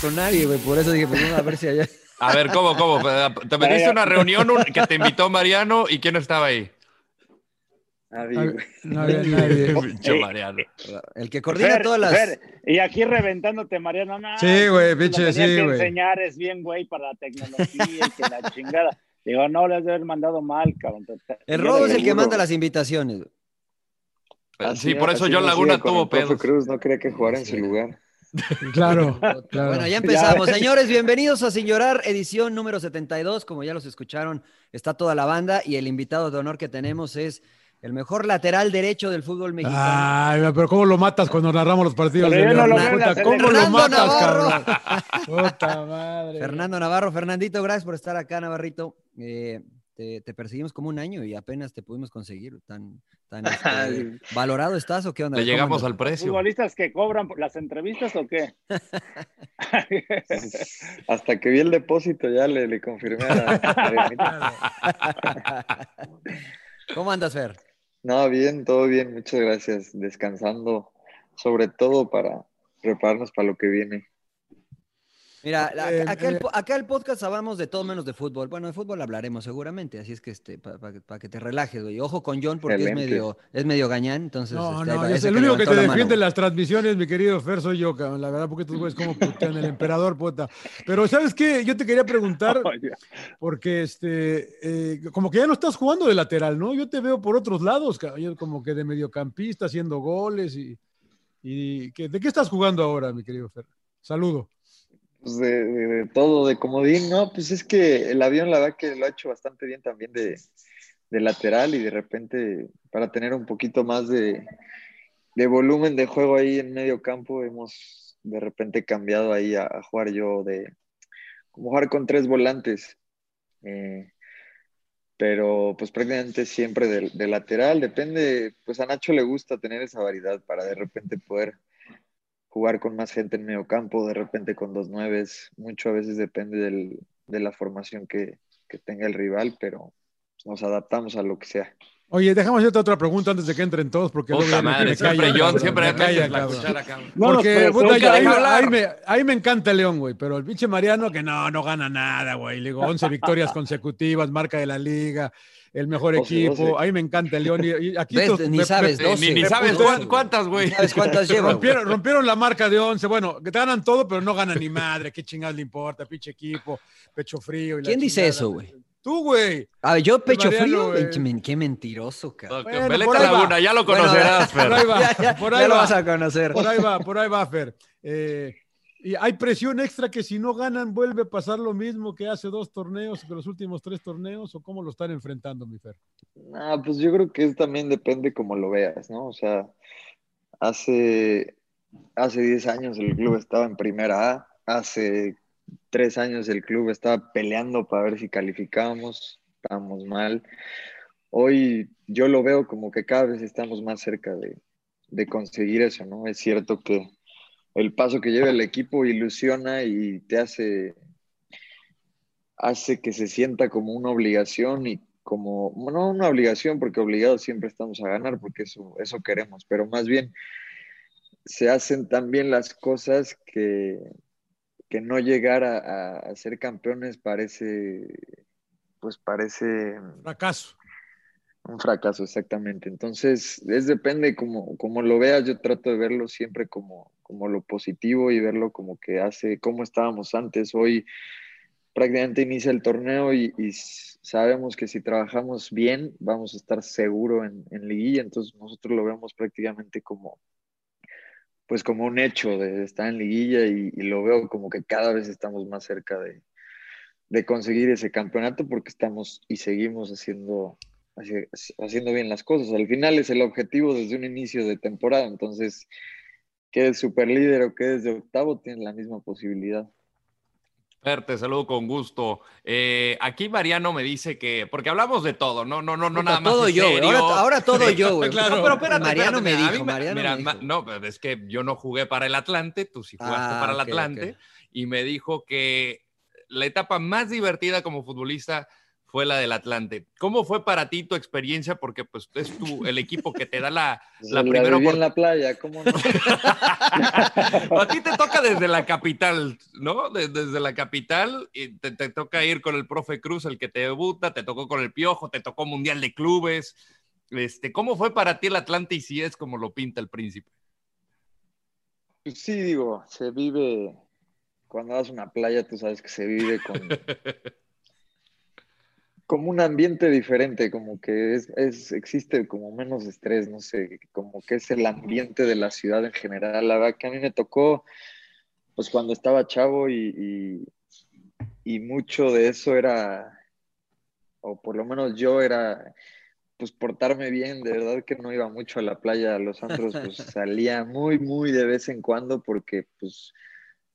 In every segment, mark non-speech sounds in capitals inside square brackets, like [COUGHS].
Con nadie, güey. Por eso dije, pues vamos a ver si allá. A ver, ¿cómo, cómo? Te metiste una reunión que te invitó Mariano y ¿quién no estaba ahí? Nadie, güey. No había nadie. [LAUGHS] Pinche Mariano. El que coordina Fer, todas las. Fer, y aquí reventándote, Mariano. No, Sí, güey, pinche, sí, güey. enseñar es bien, güey, para la tecnología y que la chingada. Digo, no, les debe haber mandado mal, cabrón. El robo es el que manda las invitaciones. güey. Sí, por eso John Laguna tuvo pedos. Cruz no quería que jugara en su lugar. [LAUGHS] Claro, claro. Bueno, ya empezamos. Señores, bienvenidos a Sin Llorar, edición número 72. Como ya los escucharon, está toda la banda y el invitado de honor que tenemos es el mejor lateral derecho del fútbol mexicano. Ay, pero ¿cómo lo matas cuando narramos los partidos Pero no lo Puta, ¿Cómo lo Fernando matas, Navarro. cabrón? [LAUGHS] Puta madre. Fernando Navarro, Fernandito, gracias por estar acá, Navarrito. Eh, te, te perseguimos como un año y apenas te pudimos conseguir. Tan, tan [LAUGHS] este, valorado estás o qué onda? Le ¿Cómo llegamos al precio. ¿Futbolistas que cobran por las entrevistas o qué? [LAUGHS] Hasta que vi el depósito ya le, le confirmé a [LAUGHS] ¿Cómo andas, Fer? No, bien, todo bien, muchas gracias. Descansando, sobre todo para prepararnos para lo que viene. Mira, la- Eh, acá, el, eh. acá el podcast hablamos de todo menos de fútbol. Bueno, de fútbol hablaremos seguramente, así es que este, para que te relajes, güey. Ojo con John porque es medio, es medio gañán, entonces. No, este, no, sé, el que único que te la mano, defiende en güey. las transmisiones, mi querido Fer, soy yo, cabrón. La verdad, porque estos güeyes como putean el emperador, puta. Pero, ¿sabes qué? Yo te quería preguntar, [LAUGHS] porque este, eh, como que ya no estás jugando de lateral, ¿no? Yo te veo por otros lados, cabrón, yo como que de mediocampista, haciendo goles y. y ¿qué- ¿De qué estás jugando ahora, mi querido Fer? Saludo. Pues de, todo, de comodín, no, pues es que el avión la verdad que lo ha hecho bastante bien también de, de lateral y de repente para tener un poquito más de, de volumen de juego ahí en medio campo hemos de repente cambiado ahí a, jugar yo de como jugar con tres volantes. Eh, pero pues prácticamente siempre de lateral, depende, pues a Nacho le gusta tener esa variedad para de repente poder jugar con más gente en medio campo, de repente con dos nueves, mucho a veces depende del- de la formación que, que tenga el rival, pero nos adaptamos a lo que sea. Oye, déjame hacerte otra pregunta antes de que entren todos, porque luego Puta madre, me siempre John, siempre me la cuchara. No Porque puta, ya, ahí, deja hablar. ahí me, ahí me encanta León, güey, pero el pinche Mariano que no, no gana nada, güey. Le digo, 11 victorias consecutivas, marca de la liga, el mejor 12, equipo. 12. Ahí me encanta el León. Y, aquí ¿Ves? Ni me- sabes, me- 12. Ni, ni sabes puto- cuán- cuántas, güey. ¿Sabes cuántas lleva? güey? rompieron, rompieron la marca de 11. Bueno, que te ganan todo, pero no ganan ni madre. ¿Qué chingados le importa? Pinche equipo, pecho frío. y la ¿Quién dice chingada. eso, güey? Tú, güey. A ver, yo pecho Mariano, frío, güey, qué men- qué mentiroso, cabrón. Bueno, por va. Laguna, ya lo Bueno, conocerás, Por Fer. ahí va, [LAUGHS] Ya, ya, por ya ahí lo va. vas a conocer. Por ahí va, por ahí va, Fer. Eh, y hay presión extra que si no ganan vuelve a pasar lo mismo que hace dos torneos, que los últimos tres torneos, o cómo lo están enfrentando, mi Fer. Ah, pues yo creo que eso también depende como lo veas, ¿no? O sea, hace, hace 10 años el club estaba en primera A, hace 3 años el club estaba peleando para ver si calificábamos, estábamos mal. Hoy yo lo veo como que cada vez estamos más cerca de, de conseguir eso, ¿no? Es cierto que el paso que lleva el equipo ilusiona y te hace, hace que se sienta como una obligación y como, no una obligación, porque obligados siempre estamos a ganar, porque eso, eso queremos, pero más bien se hacen también las cosas que, que no llegar a, a- ser campeones parece, pues parece... Fracaso. Un fracaso, exactamente. Entonces, es depende como, como lo veas, yo trato de verlo siempre como, como lo positivo y verlo como que hace, como estábamos antes. Hoy prácticamente inicia el torneo y, sabemos que si trabajamos bien vamos a estar seguro en, en, liguilla, entonces nosotros lo vemos prácticamente como pues como un hecho de estar en liguilla y, y lo veo como que cada vez estamos más cerca de, de conseguir ese campeonato porque estamos y seguimos haciendo, haciendo bien las cosas. Al final es el objetivo desde un inicio de temporada, entonces quedes super líder o quedes de octavo, tienes la misma posibilidad. Fer, te saludo con gusto. Eh, aquí Mariano me dice que, porque hablamos de todo, no, no, no, no nada más. Todo yo, ahora, ahora, todo yo, güey. [LAUGHS] claro. No, pero espérate, Mariano espérate, me dijo, mí Mariano mira, me dijo. no, es que yo no jugué para el Atlante, tú sí jugaste Ah, para el ok, Atlante, ok. y me dijo que la etapa más divertida como futbolista fue la del Atlante. ¿Cómo fue para ti tu experiencia? Porque pues es tu, el equipo que te da la, [LAUGHS] la la primera en la playa, ¿cómo no? [LAUGHS] A ti te toca desde la capital, ¿no? De- desde la capital, y te, te toca ir con el profe Cruz, el que te debuta, te tocó con el Piojo, te tocó Mundial de Clubes. Este, ¿Cómo fue para ti el Atlante y si es como lo pinta el príncipe? Pues sí, digo, se vive, cuando vas a una playa, tú sabes que se vive con, [LAUGHS] como un ambiente diferente, como que es, es, existe como menos estrés, no sé, como que es el ambiente de la ciudad en general. La verdad que a mí me tocó, pues cuando estaba chavo y, y, y mucho de eso era, o por lo menos yo era, pues portarme bien, de verdad que no iba mucho a la playa, a los [LAUGHS] antros, pues salía muy, muy de vez en cuando porque pues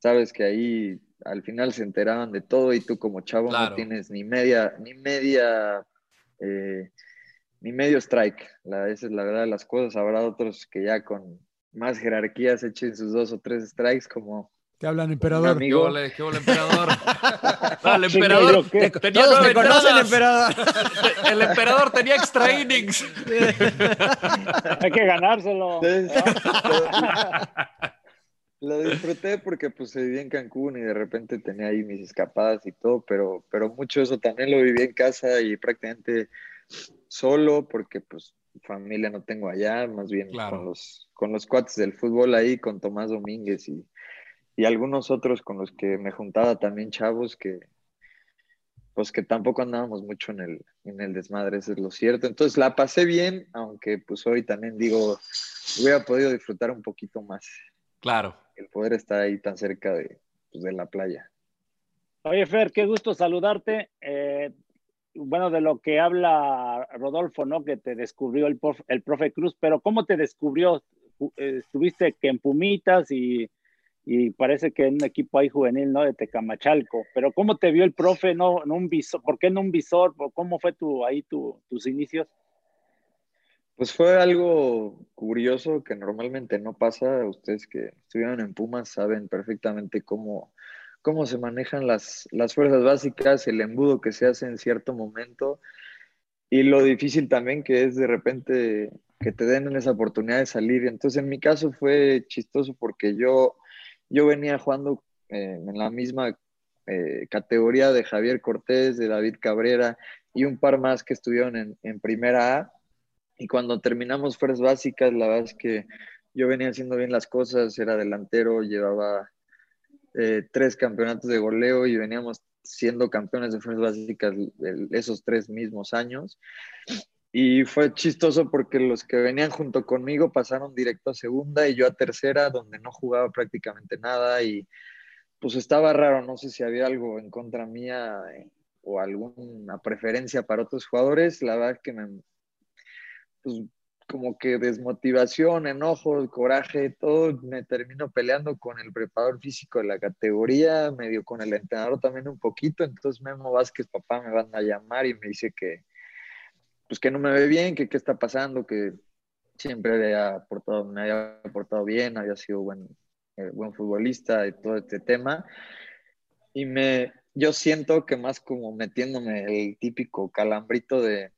sabes que ahí al final se enteraban de todo y tú como chavo Claro. no tienes ni media, ni media, eh, ni medio strike. La, esa es la verdad de las cosas. Habrá otros que ya con más jerarquías echen sus dos o tres strikes como Te hablan, emperador. ¿Qué amigo. ole, qué ole, emperador? No, el emperador ¿yo qué? tenía Todos te conocen, entradas. emperador. El emperador tenía extra innings. [LAUGHS] Hay que ganárselo. Entonces, [LAUGHS] Lo disfruté porque pues se vivía en Cancún y de repente tenía ahí mis escapadas y todo, pero, pero mucho eso también lo viví en casa y prácticamente solo porque pues familia no tengo allá, más bien Claro. con, los, con los cuates del fútbol ahí, con Tomás Domínguez y, y algunos otros con los que me juntaba también chavos que pues que tampoco andábamos mucho en el, en el desmadre, eso es lo cierto. Entonces la pasé bien, aunque pues hoy también digo, hubiera podido disfrutar un poquito más Claro. El poder estar ahí tan cerca de, pues, de la playa. Oye, Fer, qué gusto saludarte. Eh, bueno, de lo que habla Rodolfo, ¿no? Que te descubrió el, prof- el profe Cruz, pero ¿cómo te descubrió? Eh, Estuviste que en Pumitas y, y parece que en un equipo ahí juvenil, ¿no? De Tecamachalco. Pero ¿cómo te vio el profe? ¿No, no un visor? ¿Por qué no un visor? ¿Por- ¿Cómo fue tu, ahí tu, tus inicios? Pues fue algo curioso que normalmente no pasa. Ustedes que estuvieron en Pumas saben perfectamente cómo, cómo se manejan las, las fuerzas básicas, el embudo que se hace en cierto momento y lo difícil también que es de repente que te den esa oportunidad de salir. Entonces en mi caso fue chistoso porque yo, yo venía jugando eh, en la misma eh, categoría de Javier Cortés, de David Cabrera y un par más que estuvieron en, en primera A. Y cuando terminamos fuerzas básicas, la verdad es que yo venía haciendo bien las cosas, era delantero, llevaba eh, tres campeonatos de goleo y veníamos siendo campeones de fuerzas básicas el- esos tres mismos años. Y fue chistoso porque los que venían junto conmigo pasaron directo a segunda y yo a tercera, donde no jugaba prácticamente nada y pues estaba raro, no sé si había algo en contra mía eh, o alguna preferencia para otros jugadores, la verdad que me, pues como que desmotivación, enojo, coraje, todo, me termino peleando con el preparador físico de la categoría, medio con el entrenador también un poquito, entonces Memo Vázquez, papá, me van a llamar y me dice que, pues que no me ve bien, que qué está pasando, que siempre había aportado, me había aportado bien, había sido buen, eh, buen futbolista y todo este tema, y me, yo siento que más como metiéndome el típico calambrito de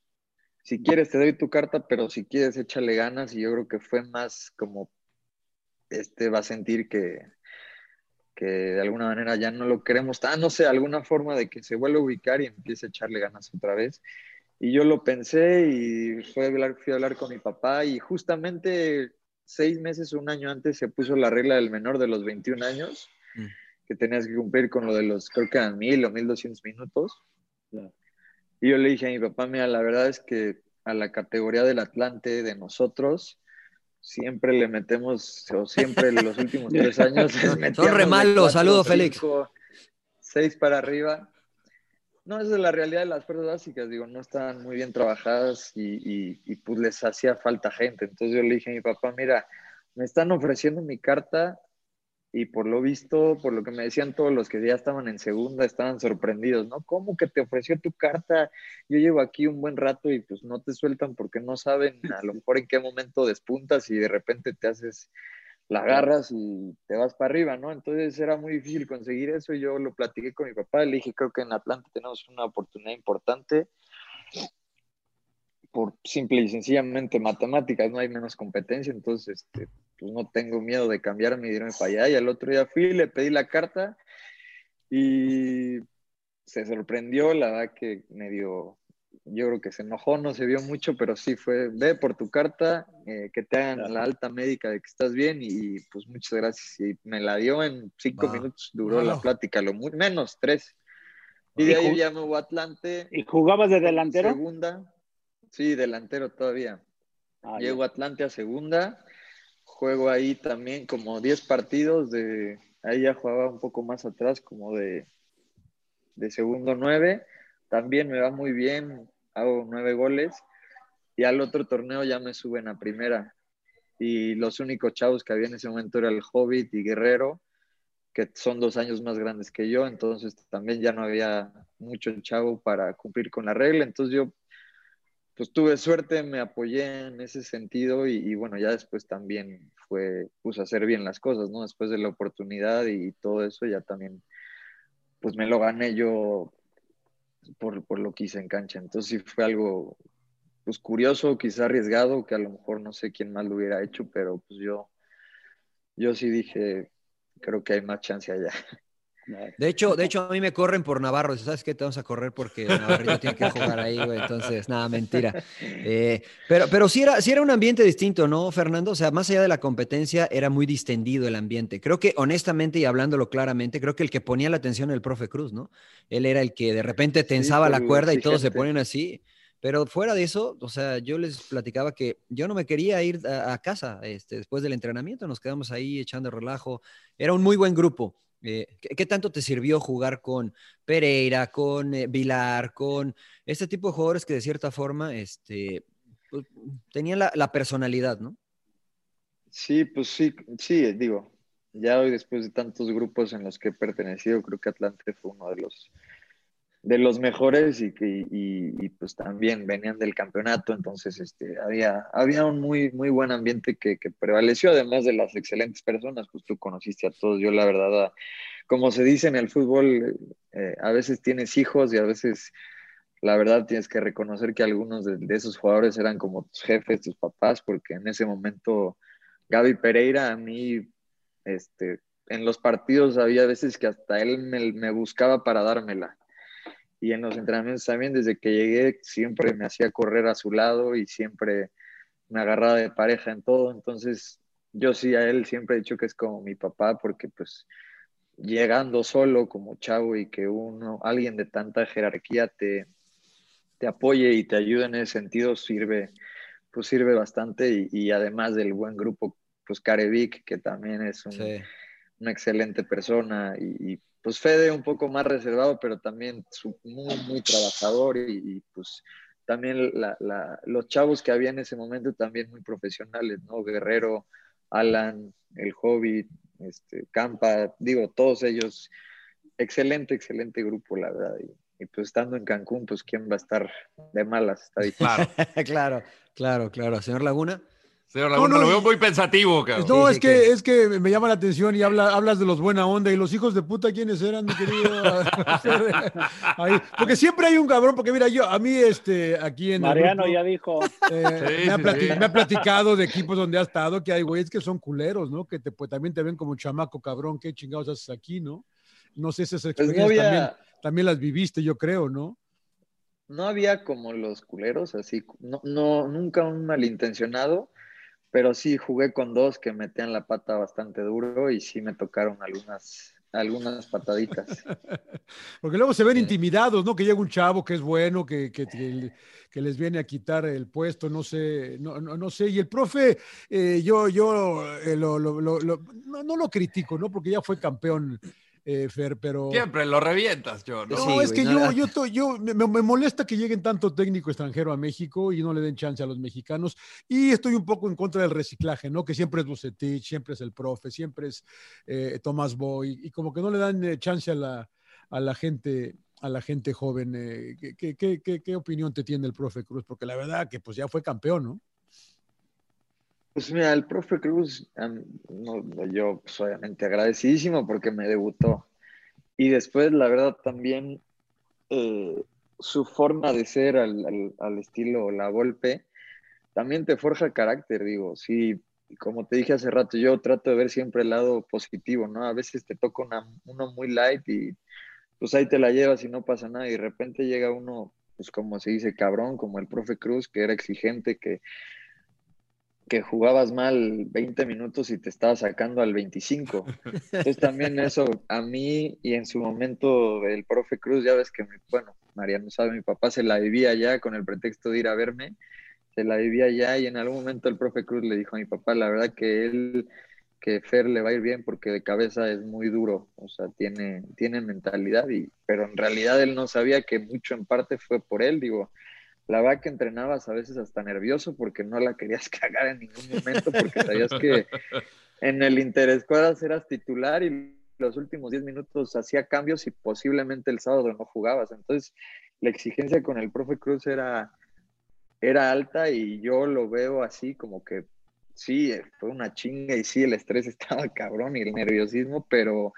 si quieres te doy tu carta, pero si quieres échale ganas y yo creo que fue más como este va a sentir que, que de alguna manera ya no lo queremos, ah, no sé, alguna forma de que se vuelva a ubicar y empiece a echarle ganas otra vez. Y yo lo pensé y fui a, hablar, fui a hablar con mi papá y justamente seis meses o un año antes se puso la regla del menor de los 21 años, Mm. que tenías que cumplir con lo de los, creo que eran mil o mil doscientos minutos. Y yo le dije a mi papá, mira, la verdad es que a la categoría del Atlante, de nosotros, siempre le metemos, o siempre en los últimos [LAUGHS] tres años, Son re malos. Saludos, Félix. Seis para arriba. No, esa es la realidad de las fuerzas básicas, digo, no estaban muy bien trabajadas y, y- y, pues les hacía falta gente. Entonces yo le dije a mi papá, mira, me están ofreciendo mi carta y por lo visto, por lo que me decían todos los que ya estaban en segunda, estaban sorprendidos, ¿no? ¿Cómo que te ofreció tu carta? Yo llevo aquí un buen rato y pues no te sueltan porque no saben a lo mejor en qué momento despuntas y de repente te haces, la agarras y te vas para arriba, ¿no? Entonces era muy difícil conseguir eso y yo lo platiqué con mi papá, le dije, creo que en Atlanta tenemos una oportunidad importante por simple y sencillamente matemáticas, no hay menos competencia, entonces este, pues no tengo miedo de cambiarme y irme para allá. Y al otro día fui, le pedí la carta y se sorprendió, la verdad que medio, yo creo que se enojó, no se vio mucho, pero sí fue, ve por tu carta, eh, que te hagan la alta médica de que estás bien y, pues muchas gracias. Y me la dio en cinco Wow. minutos, duró la Wow. plática, lo muy, menos tres. Y ¿Y de ahí ya me voy a Atlante. ¿Y jugabas de delantero? Segunda. Sí, delantero todavía. Ah, Llego a Atlante a segunda. Juego ahí también como 10 partidos de... Ahí ya jugaba un poco más atrás, como de, de segundo 9. También me va muy bien, hago nueve goles. Y al otro torneo ya me suben a primera. Y los únicos chavos que había en ese momento era el Hobbit y Guerrero, que son dos años más grandes que yo. Entonces también ya no había mucho chavo para cumplir con la regla. Entonces yo pues tuve suerte, me apoyé en ese sentido y, bueno, ya después también fue, pues hacer bien las cosas, ¿no? Después de la oportunidad y todo eso, ya también, pues me lo gané yo por, por lo que hice en cancha. Entonces sí fue algo, pues curioso, quizá arriesgado, que a lo mejor no sé quién más lo hubiera hecho, pero pues yo, yo sí dije, creo que hay más chance allá. [LAUGHS] De hecho, de hecho, a mí me corren por Navarro. ¿Sabes qué? Te vamos a correr porque Navarro tiene que jugar ahí, güey. Entonces, nada, mentira. Eh, pero, pero sí era, sí era un ambiente distinto, ¿no, Fernando? O sea, más allá de la competencia, era muy distendido el ambiente. Creo que, honestamente y hablándolo claramente, creo que el que ponía la atención era el profe Cruz, ¿no? Él era el que de repente tensaba la cuerda y todos se ponen así. Pero fuera de eso, o sea, yo les platicaba que yo no me quería ir a, a casa este, después del entrenamiento, nos quedamos ahí echando relajo. Era un muy buen grupo. Eh, ¿qué, tanto te sirvió jugar con Pereira, con eh, Vilar, con este tipo de jugadores que de cierta forma este, pues, tenían la, la personalidad, ¿no? Sí, pues sí, sí, digo, ya hoy después de tantos grupos en los que he pertenecido, creo que Atlante fue uno de los de los mejores y que y, y, pues también venían del campeonato, entonces este, había, había un muy, muy buen ambiente que, que, prevaleció, además de las excelentes personas, pues tú conociste a todos, yo la verdad, como se dice en el fútbol, eh, a veces tienes hijos y a veces la verdad tienes que reconocer que algunos de, esos jugadores eran como tus jefes, tus papás, porque en ese momento Gaby Pereira a mí, este, en los partidos había veces que hasta él me buscaba para dármela y en los entrenamientos también, desde que llegué, siempre me hacía correr a su lado y siempre me agarraba de pareja en todo. Entonces, yo sí a él siempre he dicho que es como mi papá, porque pues llegando solo como chavo y que uno, alguien de tanta jerarquía te, te apoye y te ayude en ese sentido, sirve, pues sirve bastante. Y, y además del buen grupo, pues Carevic, que también es un, sí. una excelente persona y, y pues Fede un poco más reservado, pero también muy, muy trabajador y, y pues también la, la, los chavos que había en ese momento también muy profesionales, ¿no? Guerrero, Alan, El Hobbit, este, Campa, digo, todos ellos, excelente, excelente grupo, la verdad. Y, y, pues estando en Cancún, pues quién va a estar de malas, está difícil. Claro, [LAUGHS] claro, claro, claro. Señor Laguna. Señor Laguna, no, no, lo veo muy pensativo, cabrón. No, sí, es, sí, que, que, es que me llama la atención y habla, hablas de los buena onda y los hijos de puta, ¿quiénes eran, mi querido? [LAUGHS] Ahí, porque siempre hay un cabrón, porque mira, yo, a mí, este, aquí en. Mariano grupo, ya dijo. Eh, sí, me, ha platicado, me, ha platicado de equipos donde ha estado que hay güeyes que son culeros, ¿no? Que te, pues, también te ven como chamaco cabrón, ¿qué chingados haces aquí, no? No sé, esas experiencias pues no había... también, también las viviste, yo creo, ¿no? no había como los culeros, así, no, no, nunca un malintencionado, pero sí jugué con dos que metían la pata bastante duro y sí me tocaron algunas, algunas pataditas. [LAUGHS] Porque luego se ven intimidados, ¿no? Que llega un chavo que es bueno, que, que, que, les viene a quitar el puesto, no sé, no, no, no sé. Y el profe, eh, yo, yo eh, lo, lo, lo, no, no, lo critico, ¿no? Porque ya fue campeón eh, Fer, pero... Siempre lo revientas, yo. No, no es que yo, yo, yo me, me, molesta que lleguen tanto técnico extranjero a México y no le den chance a los mexicanos. Y estoy un poco en contra del reciclaje, ¿no? Que siempre es Bucetich, siempre es el profe, siempre es eh, Tomás Boy, y como que no le dan eh, chance a la, a la gente a la gente joven. Eh, ¿qué, qué, qué, ¿Qué opinión te tiene el profe Cruz? Porque la verdad que pues ya fue campeón, ¿no? Pues mira, el profe Cruz, yo pues, obviamente agradecidísimo porque me debutó. Y después, la verdad, también eh, su forma de ser al, al, estilo La Golpe, también te forja carácter, digo. Sí, como te dije hace rato, yo trato de ver siempre el lado positivo, ¿no? A veces te toca uno muy light y pues ahí te la llevas y no pasa nada. Y de repente llega uno, pues como se dice, cabrón, como el profe Cruz, que era exigente, que que jugabas mal 20 minutos y te estaba sacando al 25. Entonces también eso a mí y en su momento el profe Cruz, ya ves que, bueno, María no sabe, mi papá se la vivía ya con el pretexto de ir a verme, se la vivía ya y en algún momento el profe Cruz le dijo a mi papá, la verdad que él, que Fer le va a ir bien porque de cabeza es muy duro, o sea, tiene, tiene mentalidad, y, pero en realidad él no sabía que mucho en parte fue por él, digo, la verdad que entrenabas a veces hasta nervioso porque no la querías [LAUGHS] cagar en ningún momento porque sabías que en el interescuadras eras titular y los últimos 10 minutos hacía cambios y posiblemente el sábado no jugabas. Entonces, la exigencia con el profe Cruz era, era alta y yo lo veo así como que sí, fue una chinga y sí, el estrés [LAUGHS] estaba cabrón y el nerviosismo, pero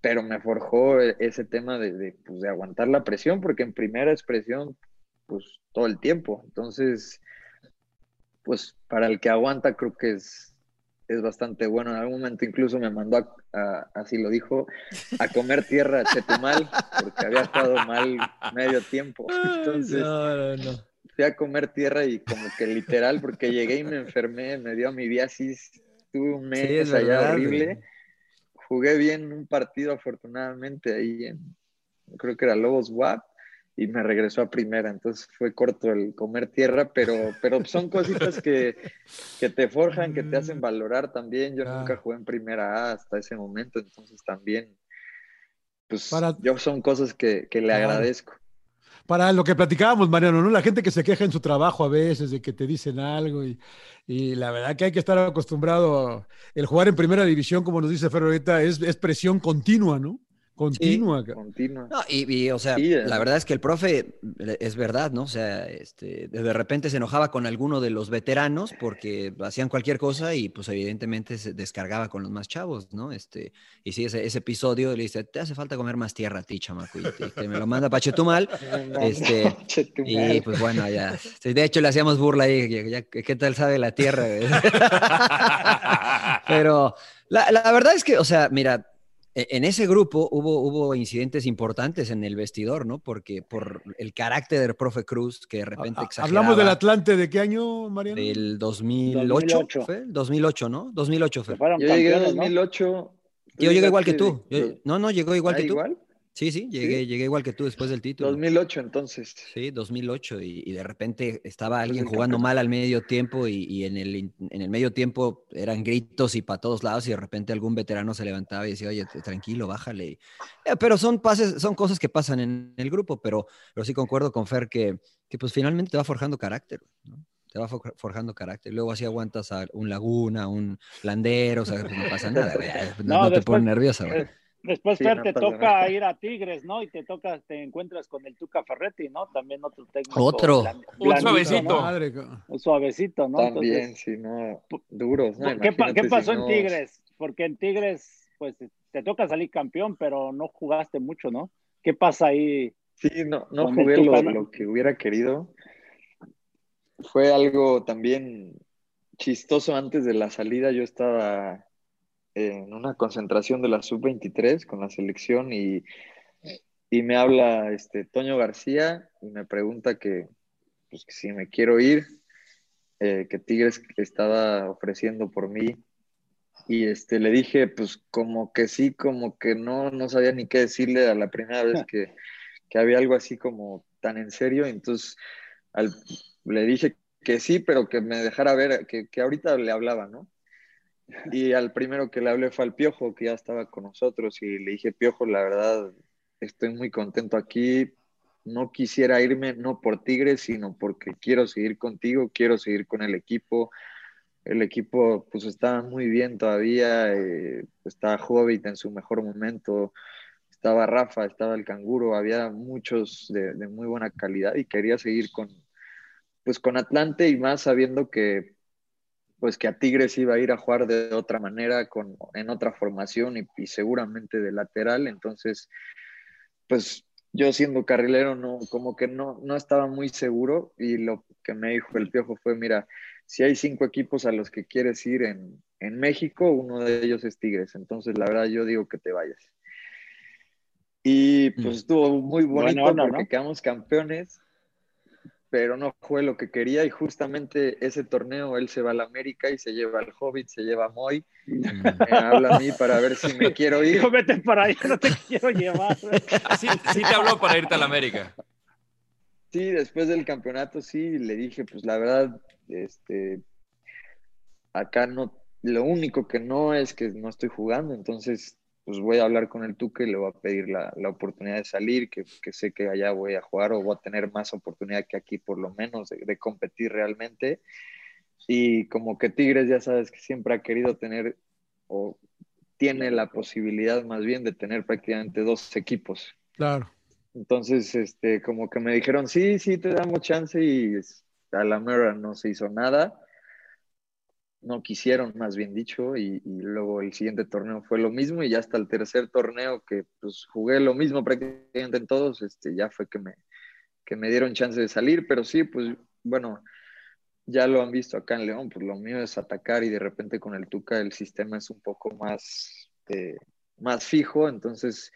pero me forjó ese tema de, de, pues, de aguantar la presión, porque en primera expresión pues todo el tiempo. Entonces, pues para el que aguanta creo que es, es bastante bueno. En algún momento incluso me mandó, a, así lo dijo, a comer tierra Chetumal, porque había estado mal medio tiempo. [LAUGHS] Entonces, fui a comer tierra y como que literal, porque llegué y me enfermé, me dio mi viasis, tuve un mes allá horrible. Jugué bien un partido afortunadamente ahí en, creo que era Lobos WAP y me regresó a primera. Entonces fue corto el comer tierra, pero, pero son [LAUGHS] cositas que, que te forjan, que te hacen valorar también. Yo nunca jugué en primera A hasta ese momento, entonces también, pues yo son cosas que, que le agradezco. Para lo que platicábamos, Mariano, ¿no? La gente que se queja en su trabajo a veces de que te dicen algo y, y la verdad que hay que estar acostumbrado. El jugar en primera división, como nos dice Fer ahorita, es, es presión continua, ¿no? Continua. Sí, continua. No, y, y, o sea, sí, la verdad es que el profe es verdad, ¿no? O sea, este, de repente se enojaba con alguno de los veteranos porque hacían cualquier cosa y pues evidentemente se descargaba con los más chavos, ¿no? Este, y sí, ese, ese episodio le dice, te hace falta comer más tierra a ti, chamaco, y, y que me lo manda Pachetumal. [LAUGHS] este, y pues bueno, ya. De hecho, le hacíamos burla ahí, ya, ya, ¿qué tal sabe la tierra? [LAUGHS] Pero la, la verdad es que, o sea, mira, en ese grupo hubo, hubo incidentes importantes en el vestidor, ¿no? Porque por el carácter del profe Cruz, que de repente exageraba. ¿Hablamos del Atlante de qué año, Mariano? Del 2008, 2008. ¿fue? 2008, ¿no? 2008 fue. Yo llegué en 2008. Yo llegué igual que tú. Yo, no, no, llegó igual que tú. ¿Igual? Sí, sí, llegué, ¿Sí? llegué igual que tú después del título. 2008 entonces. Sí, 2008 y, y de repente estaba alguien jugando mal al medio tiempo y, y, en, el, en el medio tiempo eran gritos y para todos lados y de repente algún veterano se levantaba y decía, oye, tranquilo, bájale. Eh, pero son, pases, son cosas que pasan en el grupo, pero, pero sí concuerdo con Fer que, que pues finalmente te va forjando carácter, ¿no? te va forjando carácter. Luego así aguantas a un Laguna, un Landero, o sea, pues no pasa nada, [LAUGHS] no, no, te pones nerviosa. Güey. Después, sí, Fer, no te toca nada. ir a Tigres, ¿no? Y te toca, te encuentras con el Tuca Ferretti, ¿no? También otro técnico. Otro. Bland, un suavecito. ¿no? Un suavecito, ¿no? También, Entonces, sí, no. Duros, ¿no? ¿Qué, ¿qué pasó si en Tigres? Porque en Tigres, pues, te toca salir campeón, pero no jugaste mucho, ¿no? ¿Qué pasa ahí? Sí, no, no jugué lo, lo que hubiera querido. Fue algo también chistoso antes de la salida. Yo estaba en una concentración de la sub-23 con la selección y, y, me habla este Toño García y me pregunta que, pues, que si me quiero ir, eh, que Tigres estaba ofreciendo por mí. Y este, le dije, pues como que sí, como que no, no sabía ni qué decirle a la primera vez que, que había algo así como tan en serio. Entonces le dije que sí, pero que me dejara ver, que, que ahorita le hablaba, ¿no? Y al primero que le hablé fue al Piojo, que ya estaba con nosotros, y le dije, Piojo, la verdad, estoy muy contento aquí. No quisiera irme, no por Tigres, sino porque quiero seguir contigo, quiero seguir con el equipo. El equipo, pues, está muy bien todavía. Eh, está Hobbit en su mejor momento. Estaba Rafa, estaba el Canguro. Había muchos de, de muy buena calidad y quería seguir con, pues, con Atlante y más sabiendo que pues que a Tigres iba a ir a jugar de otra manera, con, en otra formación y, y, seguramente de lateral. Entonces, pues yo siendo carrilero, no, como que no, no estaba muy seguro y lo que me dijo el Piojo fue, mira, si hay cinco equipos a los que quieres ir en, en México, uno de ellos es Tigres. Entonces, la verdad, yo digo que te vayas. Y pues estuvo muy bonito Buena onda, porque ¿no? quedamos campeones pero no fue lo que quería y justamente ese torneo él se va a la América y se lleva al Hobbit, se lleva a Moy, [LAUGHS] me habla a mí para ver si me quiero ir. Dijo, vete para allá, no te quiero llevar. Sí, sí te habló para irte a la América. Sí, después del campeonato sí, le dije, pues la verdad, este, acá no, lo único que no es que no estoy jugando, entonces pues voy a hablar con el Tuca y le voy a pedir la, la oportunidad de salir, que, que, sé que allá voy a jugar o voy a tener más oportunidad que aquí por lo menos de, de, competir realmente. Y como que Tigres ya sabes que siempre ha querido tener o tiene la posibilidad más bien de tener prácticamente dos equipos. Claro. Entonces, este, como que me dijeron, sí, sí, te damos chance y a la mera no se hizo nada no quisieron, más bien dicho, y, y, luego el siguiente torneo fue lo mismo y ya hasta el tercer torneo que pues jugué lo mismo prácticamente en todos, este, ya fue que me, que me dieron chance de salir, pero sí, pues bueno, ya lo han visto acá en León, pues lo mío es atacar y de repente con el Tuca el sistema es un poco más, eh, más fijo, entonces...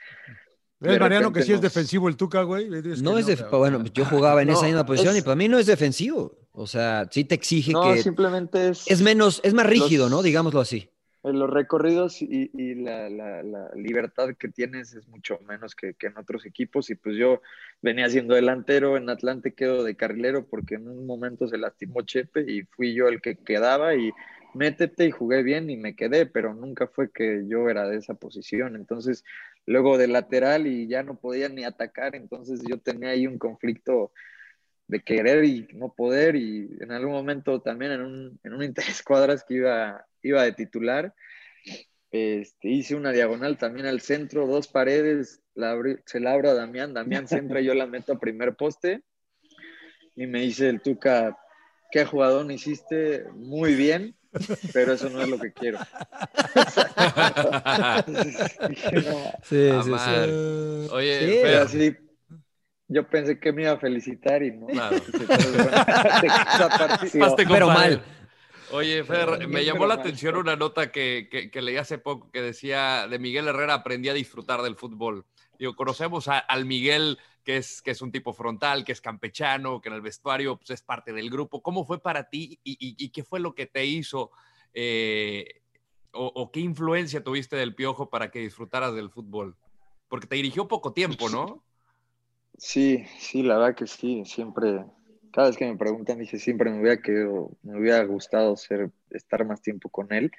¿Ves, Mariano, que sí es defensivo el Tuca, güey? No, es de, bueno, yo jugaba en [LAUGHS] No, esa misma posición es- y para mí no es defensivo. O sea, sí te exige No, que simplemente es... es menos, es más rígido, los- ¿no? Digámoslo así. en los recorridos y, y la, la- la libertad que tienes es mucho menos que, que en otros equipos. Y pues yo venía siendo delantero, en Atlante quedo de carrilero porque en un momento se lastimó Chepe y fui yo el que quedaba y métete y jugué bien y me quedé, pero nunca fue que yo era de esa posición. Entonces, luego de lateral y ya no podía ni atacar, entonces yo tenía ahí un conflicto de querer y no poder y en algún momento también en un, en un [LAUGHS] interescuadras que iba, iba de titular, este, hice una diagonal también al centro, dos paredes, la abrí- se la abro a Damián, Damián centra, yo la meto a primer poste y me dice el Tuca, ¿qué jugador hiciste? Muy bien, pero eso no es lo que quiero. [LAUGHS] [LAUGHS] Dije, no, Sí, sí, sí. Oye, Sí, pero así, yo pensé que me iba a felicitar y no. Claro. [LAUGHS] Pero mal. Oye, Fer, me llamó la mal. atención una nota que, que- que leí hace poco que decía de Miguel Herrera aprendí a disfrutar del fútbol. Digo, conocemos a- al Miguel que es, que es un tipo frontal, que es campechano, que en el vestuario pues, es parte del grupo. ¿Cómo fue para ti y, y- y qué fue lo que te hizo eh, o, o qué influencia tuviste del Piojo para que disfrutaras del fútbol? Porque te dirigió poco tiempo, ¿no? Sí, sí, la verdad que sí, siempre, cada vez que me preguntan, dije, siempre me hubiera querido, me hubiera gustado ser, estar más tiempo con él,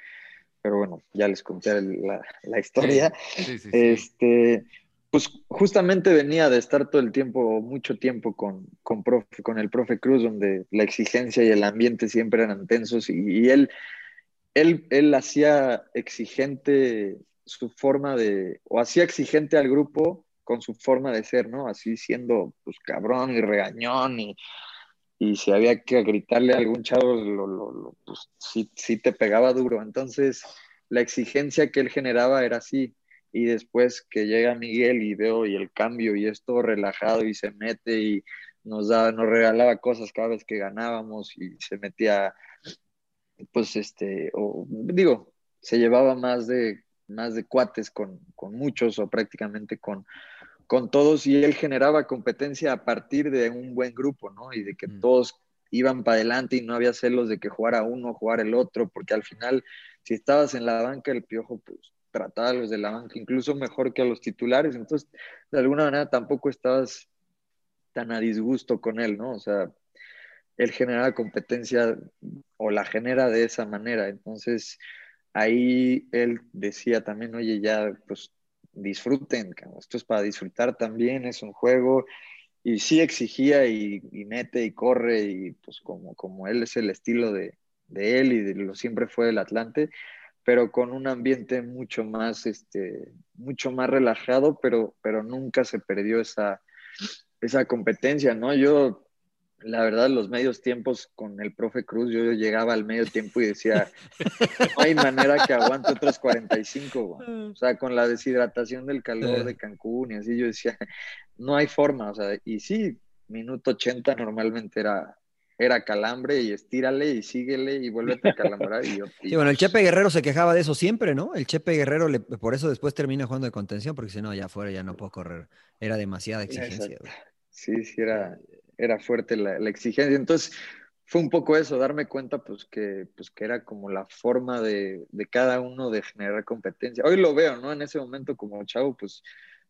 pero bueno, ya les conté el- la, la historia. Sí, sí, sí. Este, pues justamente venía de estar todo el tiempo, mucho tiempo con, con, profe- con el profe Cruz, donde la exigencia y el ambiente siempre eran tensos y, y él, él, él hacía exigente su forma de, o hacía exigente al grupo con su forma de ser, ¿no? Así siendo, pues, cabrón y regañón y, y si había que gritarle a algún chavo, lo, lo- lo- pues, sí, sí te pegaba duro. Entonces, la exigencia que él generaba era así. Y después que llega Miguel y veo y el cambio y es todo relajado y se mete y nos da, nos regalaba cosas cada vez que ganábamos y se metía, pues este, o digo, se llevaba más de, más de cuates con, con muchos o prácticamente con, con todos y él generaba competencia a partir de un buen grupo, ¿no? Y de que todos iban para adelante y no había celos de que jugara uno, jugar el otro, porque al final, si estabas en la banca, el piojo, pues trataba a los de la banca incluso mejor que a los titulares, entonces de alguna manera tampoco estabas tan a disgusto con él, ¿no? O sea, él genera competencia o la genera de esa manera, entonces ahí él decía también, oye, ya, pues disfruten, esto es para disfrutar también, es un juego, y sí exigía y, mete y corre, y pues como, como él es el estilo de, de él y de lo siempre fue el Atlante, pero con un ambiente mucho más, este, mucho más relajado, pero, pero nunca se perdió esa, esa competencia, ¿no? Yo, la verdad, los medios tiempos con el profe Cruz, yo llegaba al medio tiempo y decía, [LAUGHS] no hay manera que aguante otros 45, o sea, con la deshidratación del calor de [LAUGHS] Cancún y así, yo decía, no hay forma, o sea, y sí, minuto 80 normalmente era, era calambre y estírale y síguele y vuélvete a calambrar. Y, [LAUGHS] sí, bueno, el Chepe Guerrero se quejaba de eso siempre, ¿no? El Chepe Guerrero, le, por eso después termina jugando de contención, porque si no, ya fuera ya no puedo correr. Era demasiada exigencia. Sí, sí, era, era fuerte la, exigencia. Entonces, fue un poco eso, darme cuenta pues que, pues, que era como la forma de, de cada uno de generar competencia. Hoy lo veo, ¿no? En ese momento como chavo, pues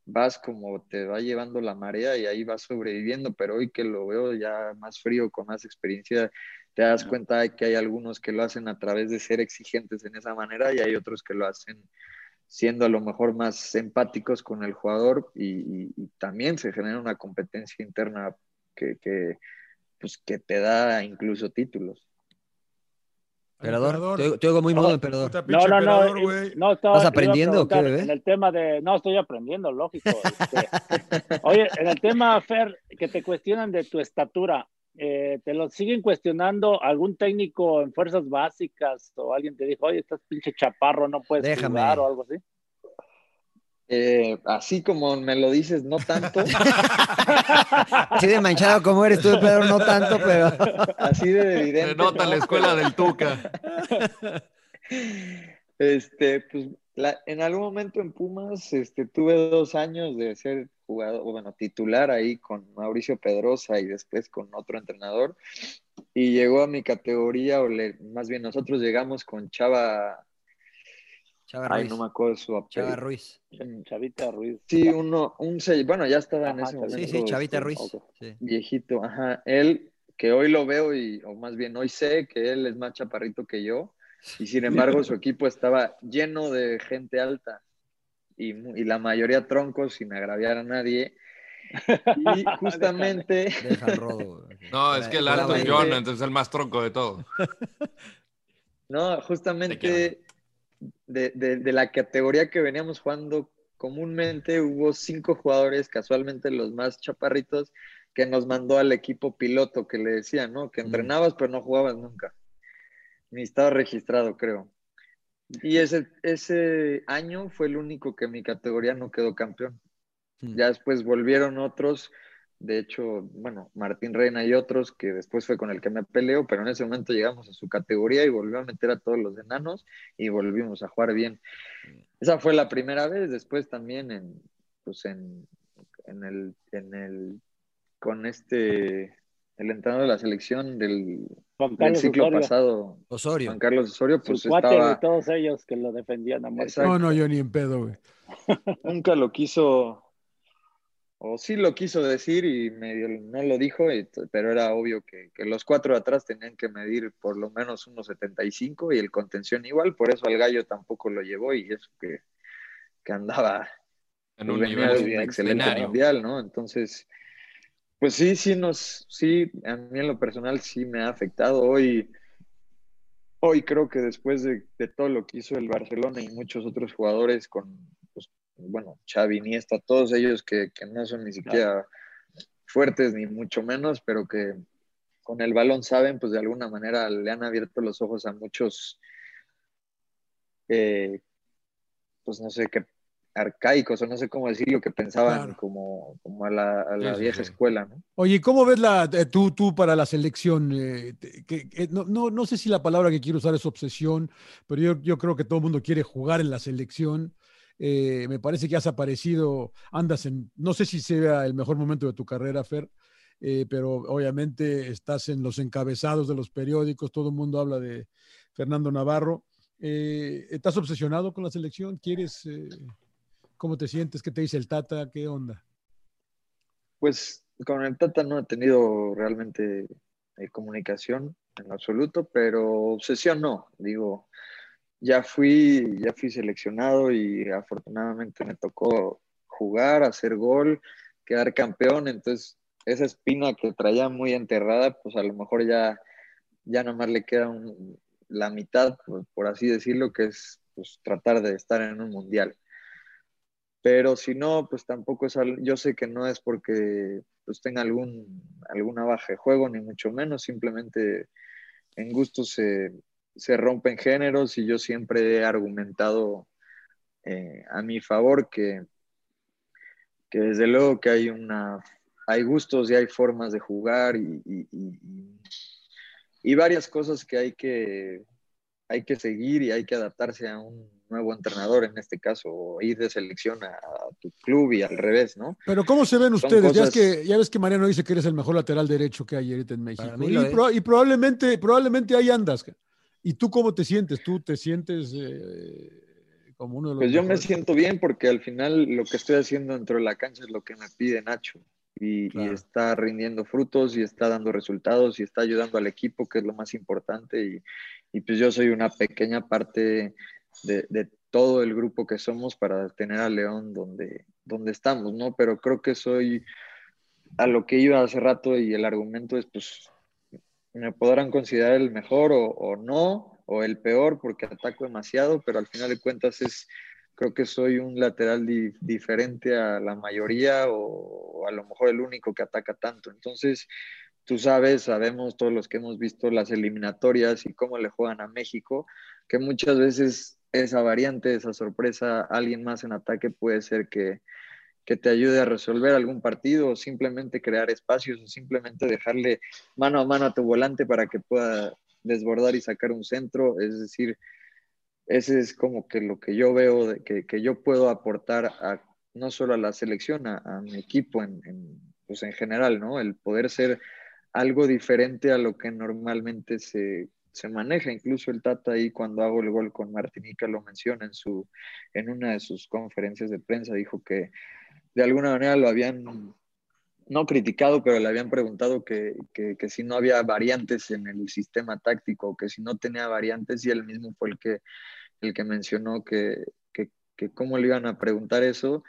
vas como te va llevando la marea y ahí vas sobreviviendo, pero hoy que lo veo ya más frío, con más experiencia, te das cuenta de que hay algunos que lo hacen a través de ser exigentes en esa manera y hay otros que lo hacen siendo a lo mejor más empáticos con el jugador y, también se genera una competencia interna que, que, pues, que te da incluso títulos. Emperador, te, oigo muy modo, emperador. No, no, no, no ¿Estás aprendiendo o qué, bebé? En el tema de, no, estoy aprendiendo, lógico. Este, [LAUGHS] oye, en el tema, Fer, que te cuestionan de tu estatura, eh, ¿te lo siguen cuestionando algún técnico en fuerzas básicas o alguien te dijo, oye, estás pinche chaparro, no puedes Déjame. jugar o algo así? Eh, así como me lo dices, no tanto. [LAUGHS] así de manchado como eres tú, Pedro, no tanto, pero. [LAUGHS] Así de evidente. Se nota la escuela del Tuca. [LAUGHS] Este, pues en algún momento en Pumas este, tuve dos años de ser jugador, bueno, titular ahí con Mauricio Pedrosa y después con otro entrenador. Y llegó a mi categoría, o más bien nosotros llegamos con Chava Chava Ay, Ruiz. no me acuerdo su apellido. Chava Ruiz. Chavita Ruiz. Sí, uno, un seis, bueno, ya estaba en ese momento. Sí, sí, Chavita este, Ruiz. Sí. Viejito, ajá. Él, que hoy lo veo, y, o más bien hoy sé que él es más chaparrito que yo, y sin embargo su [LAUGHS] equipo estaba lleno de gente alta, y, la mayoría troncos, sin agraviar a nadie. Y [LAUGHS] justamente, Deja el rodo. [LAUGHS] No, es que el alto es John, entonces es el más tronco de todo. no, justamente de, de- de la categoría que veníamos jugando comúnmente hubo cinco jugadores, casualmente los más chaparritos, que nos mandó al equipo piloto que le decían, ¿no? Que entrenabas pero no jugabas nunca. Ni estaba registrado, creo. Y ese, ese año fue el único que mi categoría no quedó campeón. Ya después volvieron otros, de hecho, bueno, Martín Reina y otros, que después fue con el que me peleo, pero en ese momento llegamos a su categoría y volvió a meter a todos los enanos y volvimos a jugar bien. Esa fue la primera vez, después también en, pues en, en el, en el, con este, el entrenador de la selección del, Juan del Carlos ciclo Osorio. pasado, Osorio. Juan Carlos Osorio, pues Su estaba... de todos ellos que lo defendían a muerte. No, no, yo ni en pedo, güey. nunca lo quiso, o sí lo quiso decir y medio no lo dijo, y pero era obvio que, que los cuatro de atrás tenían que medir por lo menos unos 75 y el contención igual, por eso al gallo tampoco lo llevó y eso que, que andaba En pues un nivel de un excelente mundial, ¿no? Entonces, pues sí, sí nos, sí, a mí en lo personal sí me ha afectado. Hoy, hoy creo que después de, de todo lo que hizo el Barcelona y muchos otros jugadores con, bueno, Xavi, Iniesta, todos ellos que, que no son ni siquiera fuertes ni mucho menos, pero que con el balón saben, pues de alguna manera le han abierto los ojos a muchos, eh, pues no sé qué, arcaicos o no sé cómo decirlo, que pensaban Claro. como, como a la, a la Sí, sí, vieja sí. escuela, ¿no? Oye, ¿cómo ves la, eh, tú, tú para la selección? eh, que no, no, no sé si la palabra que quiero usar es obsesión, pero yo, yo creo que todo el mundo quiere jugar en la selección. Eh, me parece que has aparecido, andas en, no sé si sea el mejor momento de tu carrera, Fer, eh, pero obviamente estás en los encabezados de los periódicos, todo el mundo habla de Fernando Navarro. Eh, ¿Estás obsesionado con la selección? ¿Quieres, cómo te sientes? ¿Qué te dice el Tata? ¿Qué onda? Pues con el Tata no he tenido realmente comunicación en absoluto, pero obsesión no, digo, ya fui, ya fui seleccionado y afortunadamente me tocó jugar, hacer gol, quedar campeón, entonces esa espina que traía muy enterrada, pues a lo mejor ya, ya nomás le queda la mitad, por, así decirlo, que es pues, tratar de estar en un mundial. Pero si no, pues tampoco es, yo sé que no es porque pues tenga algún, alguna baja de juego, ni mucho menos, simplemente en gusto se, se rompen géneros y yo siempre he argumentado eh, a mi favor que, que desde luego que hay una hay gustos y hay formas de jugar y, y, varias cosas que hay que hay que seguir y hay que adaptarse a un nuevo entrenador en este caso, o ir de selección a, tu club y al revés, ¿no? Pero ¿cómo se ven ustedes? Ya, es que, ya ves que Mariano dice que eres el mejor lateral derecho que hay ahorita en México. Y, y, probablemente, probablemente ahí andas. ¿Y tú cómo te sientes? ¿Tú te sientes eh, como uno de los... Pues yo me siento bien porque al final lo que estoy haciendo dentro de la cancha es lo que me pide Nacho. Y, está rindiendo frutos y está dando resultados y está ayudando al equipo, que es lo más importante. Y, y pues yo soy una pequeña parte de, de, todo el grupo que somos para tener a León donde, donde estamos, ¿no? Pero creo que soy a lo que iba hace rato y el argumento es, pues, me podrán considerar el mejor o, no, o el peor porque ataco demasiado, pero al final de cuentas es, creo que soy un lateral diferente a la mayoría o, a lo mejor el único que ataca tanto. Entonces, tú sabes, sabemos todos los que hemos visto las eliminatorias y cómo le juegan a México, que muchas veces esa variante, esa sorpresa, alguien más en ataque puede ser que, que te ayude a resolver algún partido o simplemente crear espacios o simplemente dejarle mano a mano a tu volante para que pueda desbordar y sacar un centro. Es decir, ese es como que lo que yo veo que, que, yo puedo aportar a, no solo a la selección, a, mi equipo en, en, pues en general, ¿no? El poder ser algo diferente a lo que normalmente se, se maneja. Incluso el Tata ahí cuando hago el gol con Martinica lo menciona en, su, en una de sus conferencias de prensa, dijo que de alguna manera lo habían, no criticado, pero le habían preguntado que, si no había variantes en el sistema táctico, que si no tenía variantes, y él mismo fue el que, el que mencionó que, que, cómo le iban a preguntar eso